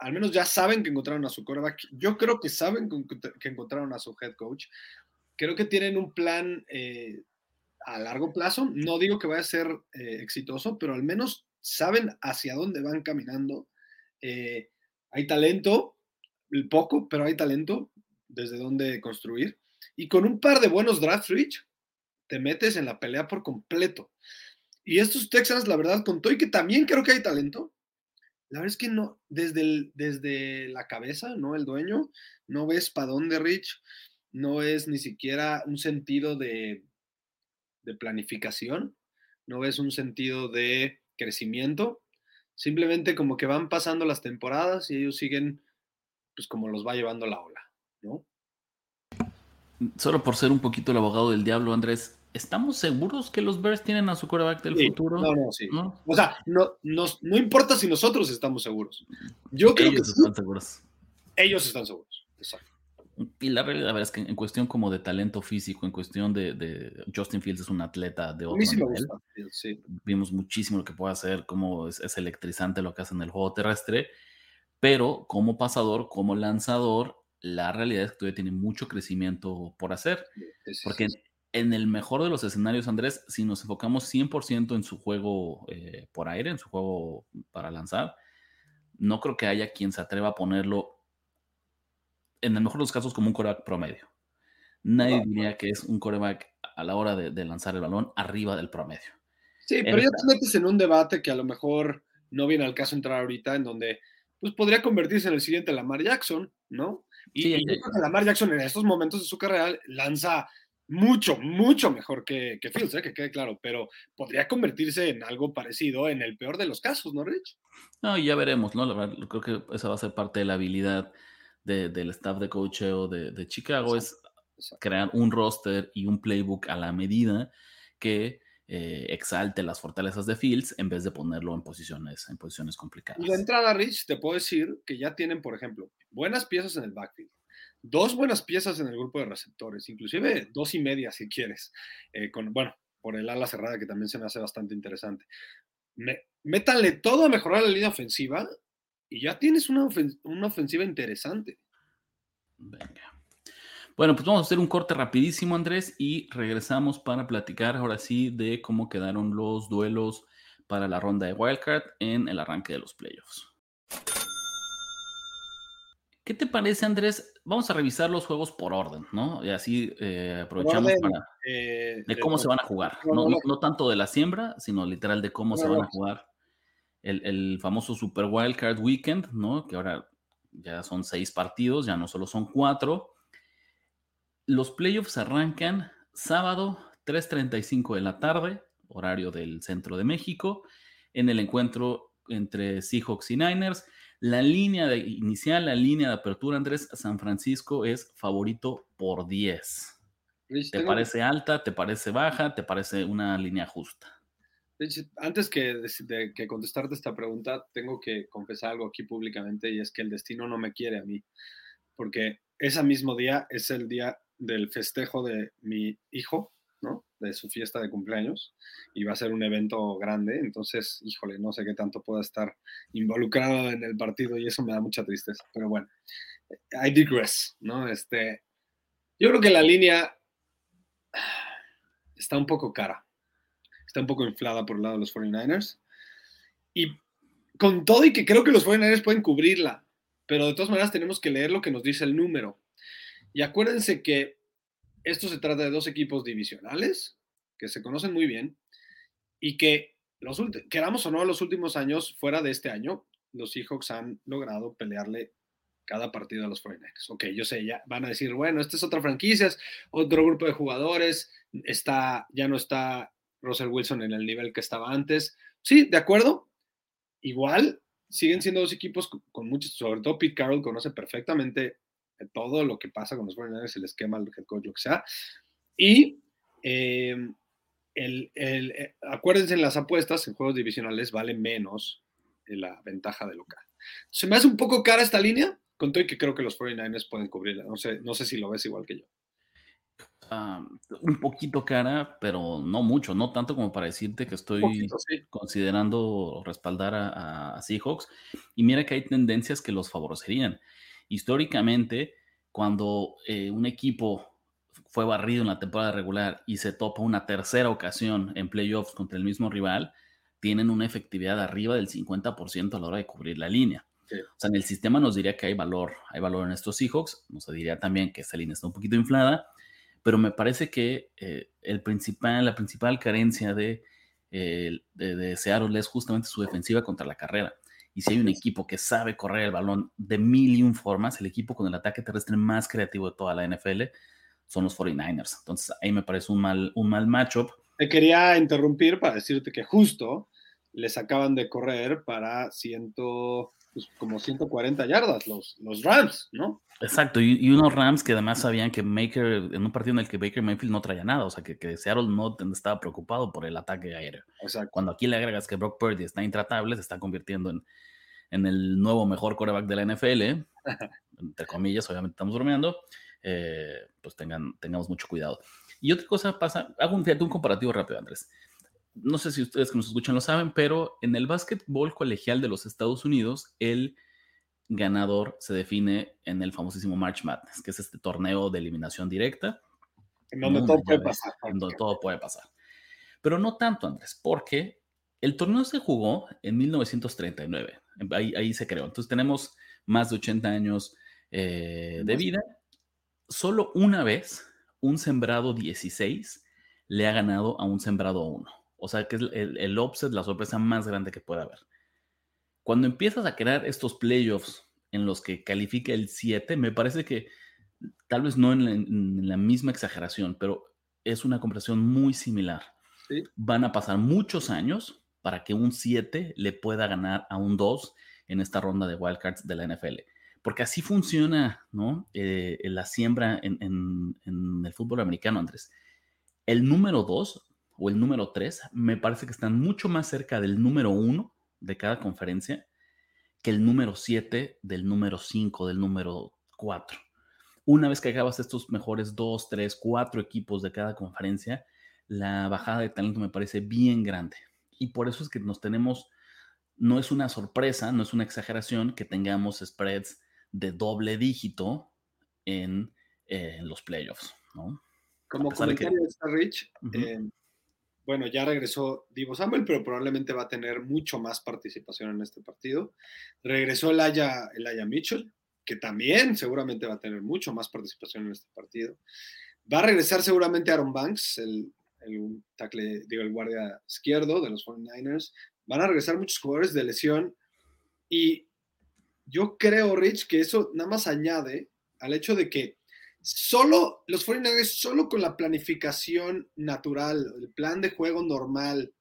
al menos ya saben que encontraron a su quarterback. Yo creo que saben que encontraron a su head coach. Creo que tienen un plan eh, a largo plazo. No digo que vaya a ser eh, exitoso, pero al menos saben hacia dónde van caminando. Eh, hay talento, poco, pero hay talento desde dónde construir. Y con un par de buenos draft reach, te metes en la pelea por completo. Y estos Texans, la verdad, con y que también creo que hay talento, la verdad es que no, desde, desde la cabeza, ¿no? El dueño, no ves para dónde Rich, no es ni siquiera un sentido de, de planificación, no ves un sentido de crecimiento, simplemente como que van pasando las temporadas y ellos siguen pues como los va llevando la ola, ¿no? Solo por ser un poquito el abogado del diablo, Andrés, ¿estamos seguros que los Bears tienen a su quarterback del futuro? No, no, sí. O sea, no, no importa si nosotros estamos seguros. Yo creo ellos están seguros. Ellos están seguros, exacto. Y la realidad es que en cuestión como de talento físico, en cuestión de, Justin Fields es un atleta de otro nivel. Vimos muchísimo lo que puede hacer, cómo es, electrizante lo que hace en el juego terrestre, pero como pasador, como lanzador, la realidad es que todavía tiene mucho crecimiento por hacer. Porque en el mejor de los escenarios, Andrés, si nos enfocamos 100% en su juego eh, por aire, en su juego para lanzar, no creo que haya quien se atreva a ponerlo, en el mejor de los casos, como un coreback promedio. Nadie diría que es un coreback a la hora de, lanzar el balón arriba del promedio. Sí, pero ya te metes en un debate que a lo mejor no viene al caso entrar ahorita, en donde pues podría convertirse en el siguiente Lamar Jackson, ¿no? Y, y Lamar Jackson en estos momentos de su carrera lanza mucho, mucho mejor que, que Fields, ¿eh? que quede claro, pero podría convertirse en algo parecido en el peor de los casos, ¿no, Rich? No, ya veremos, ¿no? La verdad, creo que esa va a ser parte de la habilidad del staff de coacheo de, de Chicago, es crear un roster y un playbook a la medida que eh, exalte las fortalezas de Fields en vez de ponerlo en posiciones, en posiciones complicadas. De entrada, Rich, te puedo decir que ya tienen, por ejemplo, buenas piezas en el backfield dos buenas piezas en el grupo de receptores, inclusive dos y media si quieres, eh, con, bueno, por el ala cerrada que también se me hace bastante interesante. métanle todo a mejorar la línea ofensiva y ya tienes una, una ofensiva interesante. Venga. Bueno, pues vamos a hacer un corte rapidísimo, Andrés, y regresamos para platicar ahora sí de cómo quedaron los duelos para la ronda de Wildcard en el arranque de los playoffs. ¿Qué te parece, Andrés? Vamos a revisar los juegos por orden, ¿no? Y así eh, aprovechamos para eh, de cómo se van a jugar. No, tanto de la siembra, sino literal de cómo se van a jugar el, famoso Super Wildcard Weekend, ¿no? Que ahora ya son seis partidos, ya no solo son cuatro. Los playoffs arrancan sábado 3.35 de la tarde, horario del centro de México, en el encuentro entre Seahawks y Niners. La línea de, inicial, la línea de apertura, Andrés, San Francisco es favorito por 10. ¿Te parece alta? ¿Te parece baja? ¿Te parece una línea justa? Antes que, de, contestarte esta pregunta, tengo que confesar algo aquí públicamente y es que el destino no me quiere a mí, porque ese mismo día es el día del festejo de mi hijo, ¿no? De su fiesta de cumpleaños y va a ser un evento grande, entonces, híjole, no sé qué tanto pueda estar involucrado en el partido y eso me da mucha tristeza, pero bueno, I digress, ¿no? Este, yo creo que la línea está un poco cara, está un poco inflada por el lado de los 49ers y con todo y que creo que los 49ers pueden cubrirla, pero de todas maneras tenemos que leer lo que nos dice el número. Y acuérdense que esto se trata de dos equipos divisionales que se conocen muy bien y que, los queramos o no, los últimos años, fuera de este año, los Seahawks han logrado pelearle cada partido a los 49ers. Ok, yo sé, ya van a decir, bueno, esta es otra franquicia, es otro grupo de jugadores, está, ya no está Russell Wilson en el nivel que estaba antes. Sí, de acuerdo. Igual siguen siendo dos equipos con muchos, sobre todo Pete Carroll conoce perfectamente todo lo que pasa con los 49ers, el esquema, el head coach, lo que sea. Y eh, el, el, eh, acuérdense en las apuestas, en juegos divisionales vale menos la ventaja de local. Se me hace un poco cara esta línea, con todo y que creo que los 49ers pueden cubrirla. No sé, no sé si lo ves igual que yo. Un poquito cara, pero no mucho, no tanto como para decirte que estoy considerando respaldar a, a, Seahawks. Y mira que hay tendencias que los favorecerían históricamente, cuando eh, un equipo fue barrido en la temporada regular y se topa una tercera ocasión en playoffs contra el mismo rival, tienen una efectividad arriba del 50% a la hora de cubrir la línea. O sea, en el sistema nos diría que hay valor, hay valor en estos Seahawks, nos diría también que esta línea está un poquito inflada, pero me parece que eh, el principal, la principal carencia de, eh, de, de Seattle es justamente su defensiva contra la carrera. Y si hay un equipo que sabe correr el balón de mil y un formas, el equipo con el ataque terrestre más creativo de toda la NFL son los 49ers. Entonces ahí me parece un mal, un mal matchup. Te quería interrumpir para decirte que justo les acaban de correr para ciento, pues, como 140 yardas los, los Rams, ¿no? Exacto, y, unos Rams que además sabían que Maker, en un partido en el que Baker Mayfield no traía nada, o sea, que, que Seattle no estaba preocupado por el ataque aéreo. Exacto. Cuando aquí le agregas que Brock Purdy está intratable, se está convirtiendo en, en el nuevo mejor quarterback de la NFL, [laughs] entre comillas, obviamente estamos bromeando, eh, pues tengan, tengamos mucho cuidado. Y otra cosa pasa, hago un, un comparativo rápido, Andrés. No sé si ustedes que nos escuchan lo saben, pero en el básquetbol colegial de los Estados Unidos, el ganador se define en el famosísimo March Madness, que es este torneo de eliminación directa. En donde todo puede pasar. En donde todo puede pasar. Pero no tanto, Andrés, porque el torneo se jugó en 1939. Ahí, ahí se creó. Entonces tenemos más de 80 años eh, de vida. Solo una vez un sembrado 16 le ha ganado a un sembrado 1. O sea que es el, el upset, la sorpresa más grande que puede haber. Cuando empiezas a crear estos playoffs en los que califica el 7, me parece que tal vez no en la, misma exageración, pero es una comparación muy similar. Van a pasar muchos años para que un 7 le pueda ganar a un 2 en esta ronda de wildcards de la NFL. Porque así funciona ¿no? Eh, la siembra en, en, el fútbol americano, Andrés. El número 2 o el número 3 me parece que están mucho más cerca del número 1 de cada conferencia que el número 7 del número 5, del número 4. Una vez que acabas estos mejores 2, 3, 4 equipos de cada conferencia, la bajada de talento me parece bien grande. Y por eso es que nos tenemos, no es una sorpresa, no es una exageración que tengamos spreads de doble dígito en, los playoffs, ¿no? Como comentario de Rich, bueno, ya regresó Divo Samuel, pero probablemente va a tener mucho más participación en este partido. Regresó el Aya Mitchell, que también seguramente va a tener mucho más participación en este partido. Va a regresar seguramente Aaron Banks, el, el tackle, digo, el guardia izquierdo de los 49ers. Van a regresar muchos jugadores de lesión y yo creo, Rich, que eso nada más añade al hecho de que solo los 49ers, solo con la planificación natural, el plan de juego normal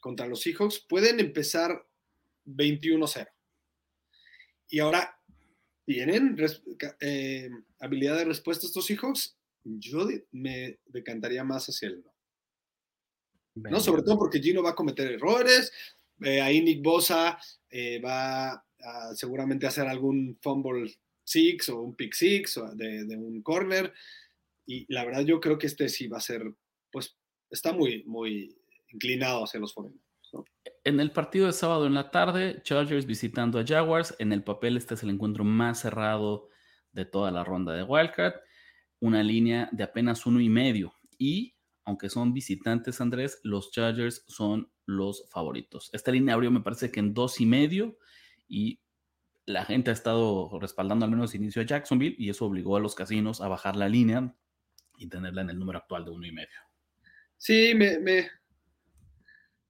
contra los Seahawks, pueden empezar 21-0. Y ahora, ¿tienen eh, habilidad de respuesta estos Seahawks? Yo me decantaría más hacia el no. No, sobre todo porque Gino va a cometer errores. Eh, ahí Nick Bosa eh, va a seguramente hacer algún fumble six o un pick six o de, un corner. Y la verdad yo creo que este sí va a ser, pues está muy, muy inclinado hacia los 49 En el partido de sábado en la tarde, Chargers visitando a Jaguars. En el papel este es el encuentro más cerrado de toda la ronda de Wildcat. Una línea de apenas uno y medio. Y aunque son visitantes, Andrés, los Chargers son los favoritos. Esta línea abrió, me parece que en dos y medio. Y la gente ha estado respaldando al menos inicio a Jacksonville y eso obligó a los casinos a bajar la línea y tenerla en el número actual de uno y medio. Sí, me, me,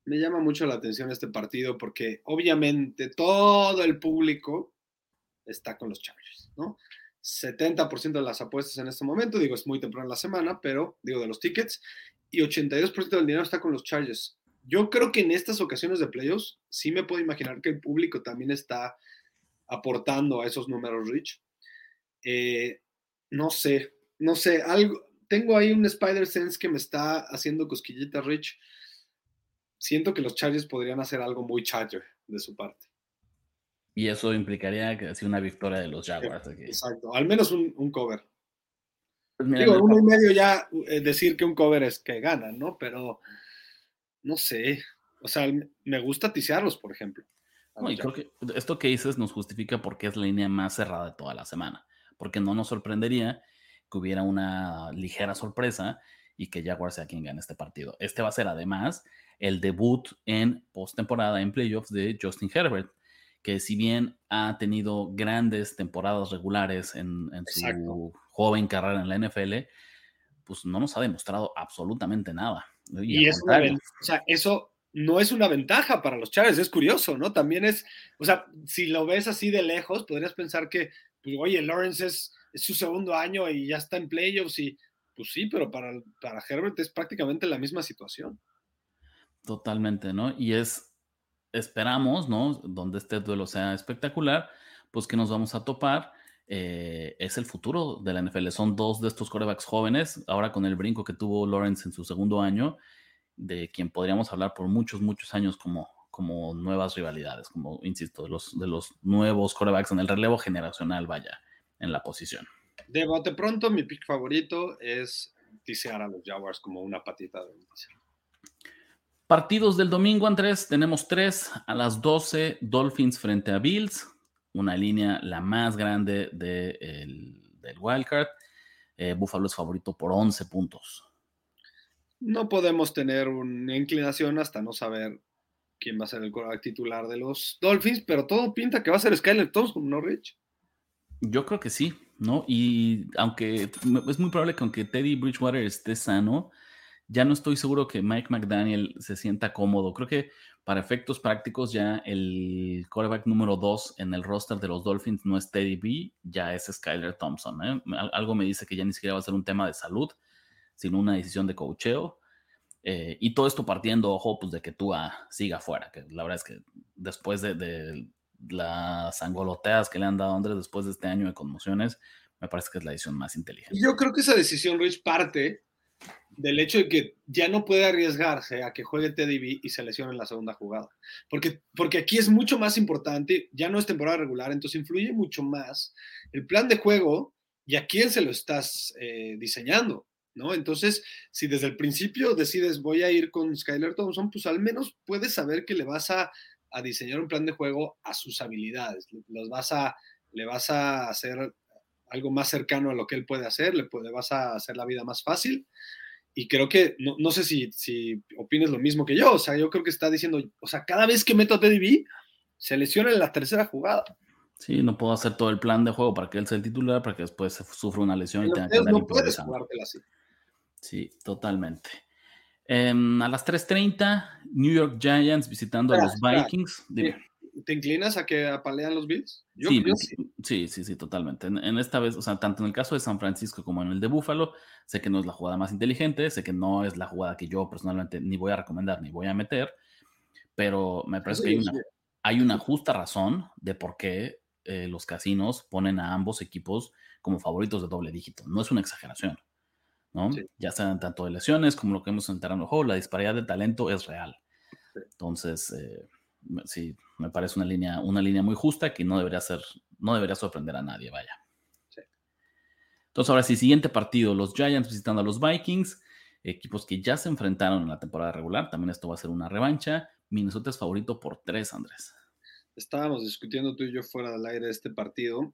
llama mucho la atención este partido porque obviamente todo el público está con los Chargers, ¿no? 70% de las apuestas en este momento, digo, es muy temprano en la semana, pero digo, de los tickets, y 82% del dinero está con los Chargers. Yo creo que en estas ocasiones de playoffs sí me puedo imaginar que el público también está aportando a esos números, Rich. Eh, no sé, no sé, algo, tengo ahí un Spider Sense que me está haciendo cosquillita, Rich. Siento que los Chargers podrían hacer algo muy Charger de su parte. Y eso implicaría que sea una victoria de los Jaguars. Exacto, al menos un, cover. Pues Digo, uno y medio ya eh, decir que un cover es que ganan, ¿no? Pero no sé. O sea, me gusta tisearlos, por ejemplo. No, y creo que esto que dices nos justifica porque es la línea más cerrada de toda la semana. Porque no nos sorprendería que hubiera una ligera sorpresa y que Jaguar sea quien gane este partido. Este va a ser además el debut en postemporada en playoffs de Justin Herbert, que si bien ha tenido grandes temporadas regulares en, su joven carrera en la NFL, pues no nos ha demostrado absolutamente nada. Y, eso, o sea, eso no es una ventaja para los Chargers, es curioso, ¿no? También es, o sea, si lo ves así de lejos, podrías pensar que, pues, oye, Lawrence es, su segundo año y ya está en playoffs y, pues sí, pero para, para Herbert es prácticamente la misma situación. Totalmente, ¿no? Y es, esperamos, ¿no? Donde este duelo sea espectacular, pues que nos vamos a topar. Eh, es el futuro de la NFL. Son dos de estos corebacks jóvenes, ahora con el brinco que tuvo Lawrence en su segundo año de quien podríamos hablar por muchos, muchos años como, como nuevas rivalidades, como, insisto, de los, de los nuevos corebacks en el relevo generacional, vaya, en la posición. De bote pronto, mi pick favorito es tisear a los Jaguars como una patita de Partidos del domingo, Andrés, tenemos tres a las 12, Dolphins frente a Bills, una línea la más grande de del wildcard. Eh, Buffalo es favorito por 11 puntos. No podemos tener una inclinación hasta no saber quién va a ser el titular de los Dolphins, pero todo pinta que va a ser Skyler Thompson, ¿no, Rich? Yo creo que sí, ¿no? Y aunque es muy probable que aunque Teddy Bridgewater esté sano, ya no estoy seguro que Mike McDaniel se sienta cómodo. Creo que para efectos prácticos ya el quarterback número 2 en el roster de los Dolphins no es Teddy B, ya es Skyler Thompson. ¿eh? Algo me dice que ya ni siquiera va a ser un tema de salud, sino una decisión de cocheo. Eh, y todo esto partiendo, ojo, pues de que Tua siga fuera, que la verdad es que después de, de las angoloteas que le han dado a Andrés después de este año de conmociones, me parece que es la decisión más inteligente. Yo creo que esa decisión, Rich, parte del hecho de que ya no puede arriesgarse a que juegue Teddy y se lesione en la segunda jugada. Porque, porque aquí es mucho más importante, ya no es temporada regular, entonces influye mucho más el plan de juego y a quién se lo estás eh, diseñando, ¿no? Entonces, si desde el principio decides voy a ir con Skyler Thompson, pues al menos puedes saber que le vas a, a diseñar un plan de juego a sus habilidades, los vas a, le vas a hacer algo más cercano a lo que él puede hacer, le, puede, vas a hacer la vida más fácil. Y creo que, no, no sé si, si opines lo mismo que yo, o sea, yo creo que está diciendo, o sea, cada vez que meto a Teddy B, se lesiona en la tercera jugada. Sí, no puedo hacer todo el plan de juego para que él sea el titular, para que después sufra una lesión y tenga que andar puedes así. Sí, totalmente. Eh, a las 3.30, New York Giants visitando a los Vikings. Dime. ¿Te inclinas a que apalean los Bills? sí, sí, sí, sí, totalmente. En, esta vez, o sea, tanto en el caso de San Francisco como en el de Buffalo, sé que no es la jugada más inteligente, sé que no es la jugada que yo personalmente ni voy a recomendar ni voy a meter, pero me parece que hay una, hay una, justa razón de por qué eh, los casinos ponen a ambos equipos como favoritos de doble dígito. No es una exageración, ¿no? Ya sean tanto de lesiones como lo que hemos enterado en el juego, la disparidad de talento es real. Entonces, eh, sí, me parece una línea, una línea muy justa que no debería ser, no debería sorprender a nadie, vaya. Entonces, ahora sí, siguiente partido, los Giants visitando a los Vikings, equipos que ya se enfrentaron en la temporada regular, también esto va a ser una revancha. Minnesota es favorito por tres, Andrés. Estábamos discutiendo tú y yo fuera del aire de este partido.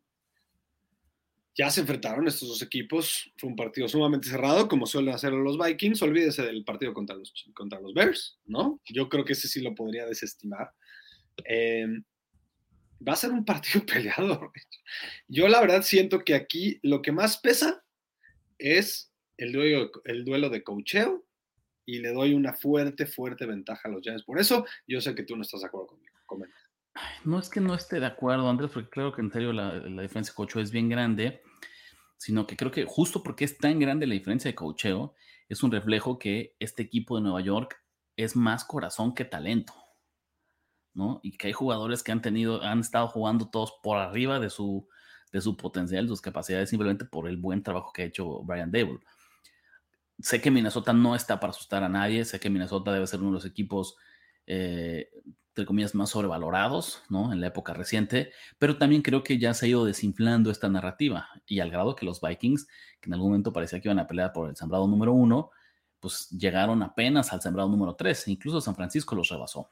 Ya se enfrentaron estos dos equipos. Fue un partido sumamente cerrado, como suelen hacer los Vikings. Olvídese del partido contra los, contra los Bears, ¿no? Yo creo que ese sí lo podría desestimar. Em, va a ser un partido [laughs] peleado. Yo la verdad siento que aquí lo que más pesa es el duelo, el duelo de cocheo y le doy una fuerte, fuerte ventaja a los Giants. Por eso yo sé que tú no estás de acuerdo conmigo. No es que no esté de acuerdo, Andrés, porque creo que en serio la, la diferencia de cocheo es bien grande, sino que creo que justo porque es tan grande la diferencia de cocheo, es un reflejo que este equipo de Nueva York es más corazón que talento. ¿no? Y que hay jugadores que han tenido, han estado jugando todos por arriba de su, de su potencial, sus capacidades, simplemente por el buen trabajo que ha hecho Brian Dable. Sé que Minnesota no está para asustar a nadie, sé que Minnesota debe ser uno de los equipos, eh, entre comillas, más sobrevalorados, ¿no? En la época reciente, pero también creo que ya se ha ido desinflando esta narrativa y al grado que los Vikings, que en algún momento parecía que iban a pelear por el sembrado número uno, pues llegaron apenas al sembrado número tres, incluso San Francisco los rebasó.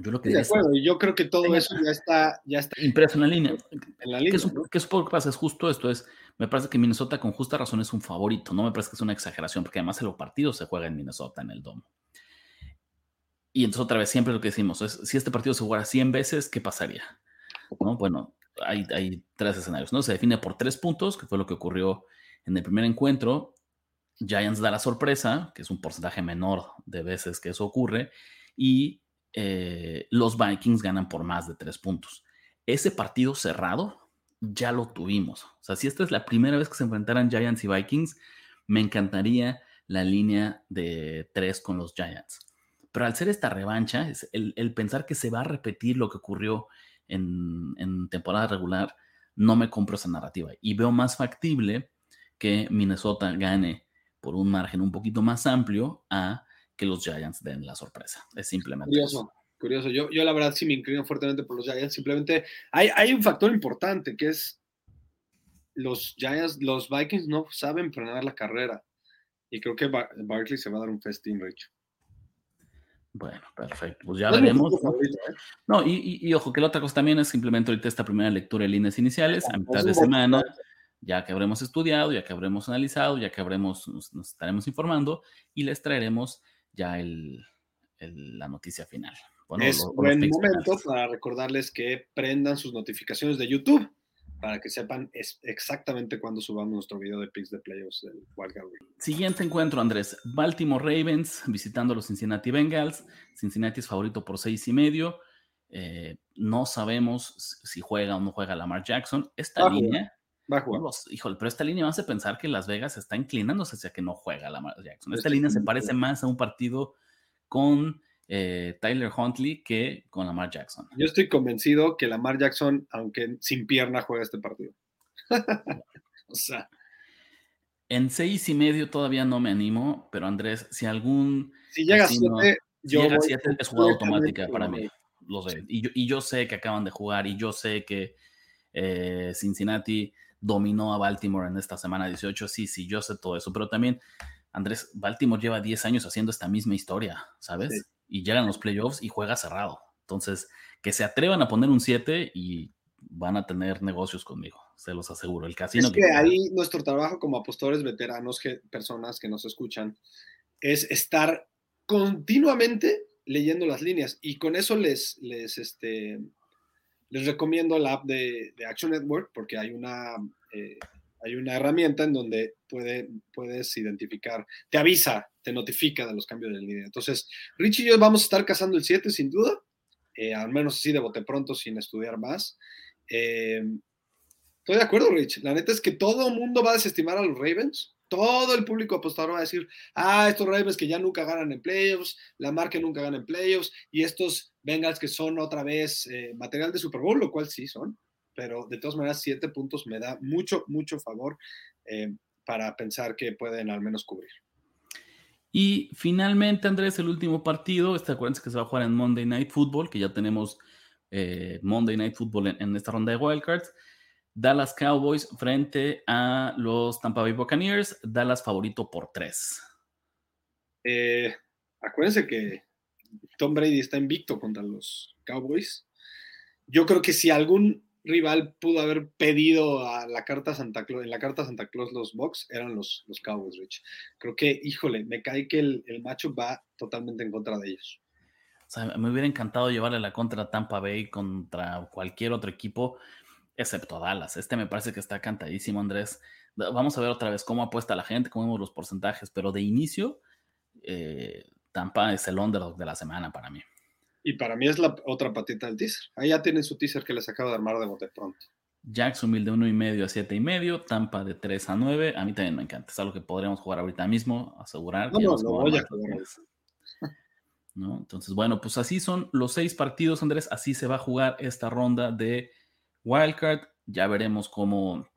Yo lo que de acuerdo, y yo creo que todo eso ya está, ya está impreso en la línea. En la línea ¿Qué, es, que pasa? Es justo esto, es, me parece que Minnesota con justa razón es un favorito, no me parece que es una exageración, porque además el partido se juega en Minnesota, en el domo. Y entonces otra vez, siempre lo que decimos es, si este partido se jugara 100 veces, ¿qué pasaría? ¿No? Bueno, hay, hay tres escenarios, ¿no? Se define por tres puntos, que fue lo que ocurrió en el primer encuentro. Giants da la sorpresa, que es un porcentaje menor de veces que eso ocurre, y eh, los Vikings ganan por más de tres puntos. Ese partido cerrado ya lo tuvimos. O sea, si esta es la primera vez que se enfrentaran Giants y Vikings, me encantaría la línea de tres con los Giants. Pero al ser esta revancha, el, pensar que se va a repetir lo que ocurrió en, temporada regular, no me compro esa narrativa. Y veo más factible que Minnesota gane por un margen un poquito más amplio a que los Giants den la sorpresa. Es simplemente curioso. Curioso, yo, yo la verdad sí me inclino fuertemente por los Giants. Simplemente hay, hay un factor importante que es los Giants, los Vikings no saben frenar la carrera. Y creo que Barkley se va a dar un festín, Rich. Bueno, perfecto. Pues ya veremos. ¿no? ¿eh? y, ojo, que la otra cosa también es simplemente ahorita esta primera lectura de líneas iniciales, a mitad de semana, ya que habremos estudiado, ya que habremos analizado, ya que habremos, nos, estaremos informando y les traeremos ya el, la noticia final. es buen momento para recordarles que prendan sus notificaciones de YouTube para que sepan exactamente cuándo subamos nuestro video de picks de playoffs del Wildcard Siguiente encuentro, Andrés. Baltimore Ravens visitando a los Cincinnati Bengals. Cincinnati es favorito por seis y medio. Eh, no sabemos si juega o no juega Lamar Jackson. Esta línea. Va a jugar. híjole, pero esta línea me hace pensar que Las Vegas está inclinándose hacia que no juega Lamar Jackson. Esta línea se parece más a un partido con eh, Tyler Huntley que con Lamar Jackson. Yo estoy convencido que Lamar Jackson, aunque sin pierna, juega este partido. [laughs] o sea. En seis y medio todavía no me animo, pero Andrés, si algún. Si llega a siete, yo llega siete es jugada automática para mí. Lo sé. Y yo, sé que acaban de jugar y yo sé que eh, Cincinnati dominó a Baltimore en esta semana 18. Sí, sí, yo sé todo eso, pero también, Andrés, Baltimore lleva 10 años haciendo esta misma historia, ¿sabes? Y llegan los playoffs y juega cerrado. Entonces, que se atrevan a poner un 7 y van a tener negocios conmigo, se los aseguro. El casino. Es que, ahí nuestro trabajo como apostadores veteranos, que, personas que nos escuchan, es estar continuamente leyendo las líneas y con eso les, les, este, les recomiendo la app de, Action Network porque hay una, eh, hay una herramienta en donde puede, puedes identificar, te avisa te notifica de los cambios de línea. Entonces, Rich y yo vamos a estar cazando el 7 sin duda, eh, al menos así de bote pronto, sin estudiar más. Eh, estoy de acuerdo, Rich. La neta es que todo el mundo va a desestimar a los Ravens. Todo el público apostador va a decir, ah, estos Ravens que ya nunca ganan en playoffs, la marca nunca gana en playoffs, y estos Bengals que son otra vez eh, material de Super Bowl, lo cual sí son, pero de todas maneras, siete puntos me da mucho, mucho favor para pensar que pueden al menos cubrir. Y finalmente, Andrés, el último partido, este, acuérdense que se va a jugar en Monday Night Football, que ya tenemos eh, Monday Night Football en, esta ronda de wildcards. Dallas Cowboys frente a los Tampa Bay Buccaneers. Dallas favorito por tres. Eh, acuérdense que Tom Brady está invicto contra los Cowboys. Yo creo que si algún rival pudo haber pedido a la carta Santa Claus, en la carta Santa Claus los Bucks eran los, los Cowboys, Rich. Creo que, híjole, me cae que el, el macho va totalmente en contra de ellos. O sea, me hubiera encantado llevarle la contra Tampa Bay contra cualquier otro equipo, excepto Dallas. Este me parece que está cantadísimo, Andrés. Vamos a ver otra vez cómo apuesta la gente, cómo vemos los porcentajes, pero de inicio, eh, Tampa es el underdog de la semana para mí. Y para mí es la otra patita del teaser. Ahí ya tienen su teaser que les acabo de armar de bote pronto. Jacksonville de 1,5 a 7,5, Tampa de 3 a 9. A mí también me encanta. Es algo que podríamos jugar ahorita mismo, asegurar. No, no, no voy a jugar. ¿no? Entonces, bueno, pues así son los seis partidos, Andrés. Así se va a jugar esta ronda de Wildcard. Ya veremos cómo,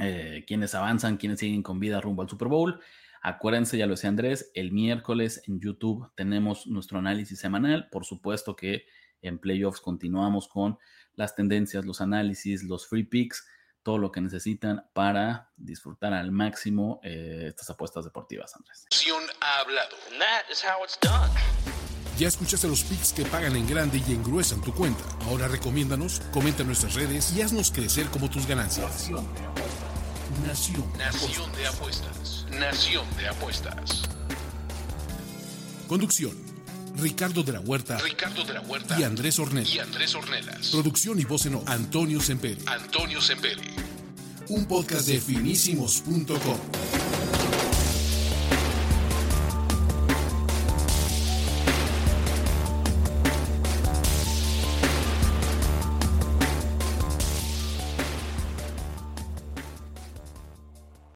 eh, quiénes avanzan, quiénes siguen con vida rumbo al Super Bowl. Acuérdense, ya lo decía Andrés, el miércoles en YouTube tenemos nuestro análisis semanal. Por supuesto que en playoffs continuamos con las tendencias, los análisis, los free picks, todo lo que necesitan para disfrutar al máximo eh, estas apuestas deportivas, Andrés. Ha hablado. Ya escuchaste los picks que pagan en grande y engruesan tu cuenta. Ahora recomiéndanos, comenta en nuestras redes y haznos crecer como tus ganancias. Nación. Nación de apuestas. Nación de apuestas. Conducción. Ricardo de la Huerta. Ricardo de la Huerta. Y Andrés Ornelas. Y Andrés Ornelas. Producción y voz en Antonio Semperi. Antonio Semperi. Un podcast de finísimos.com.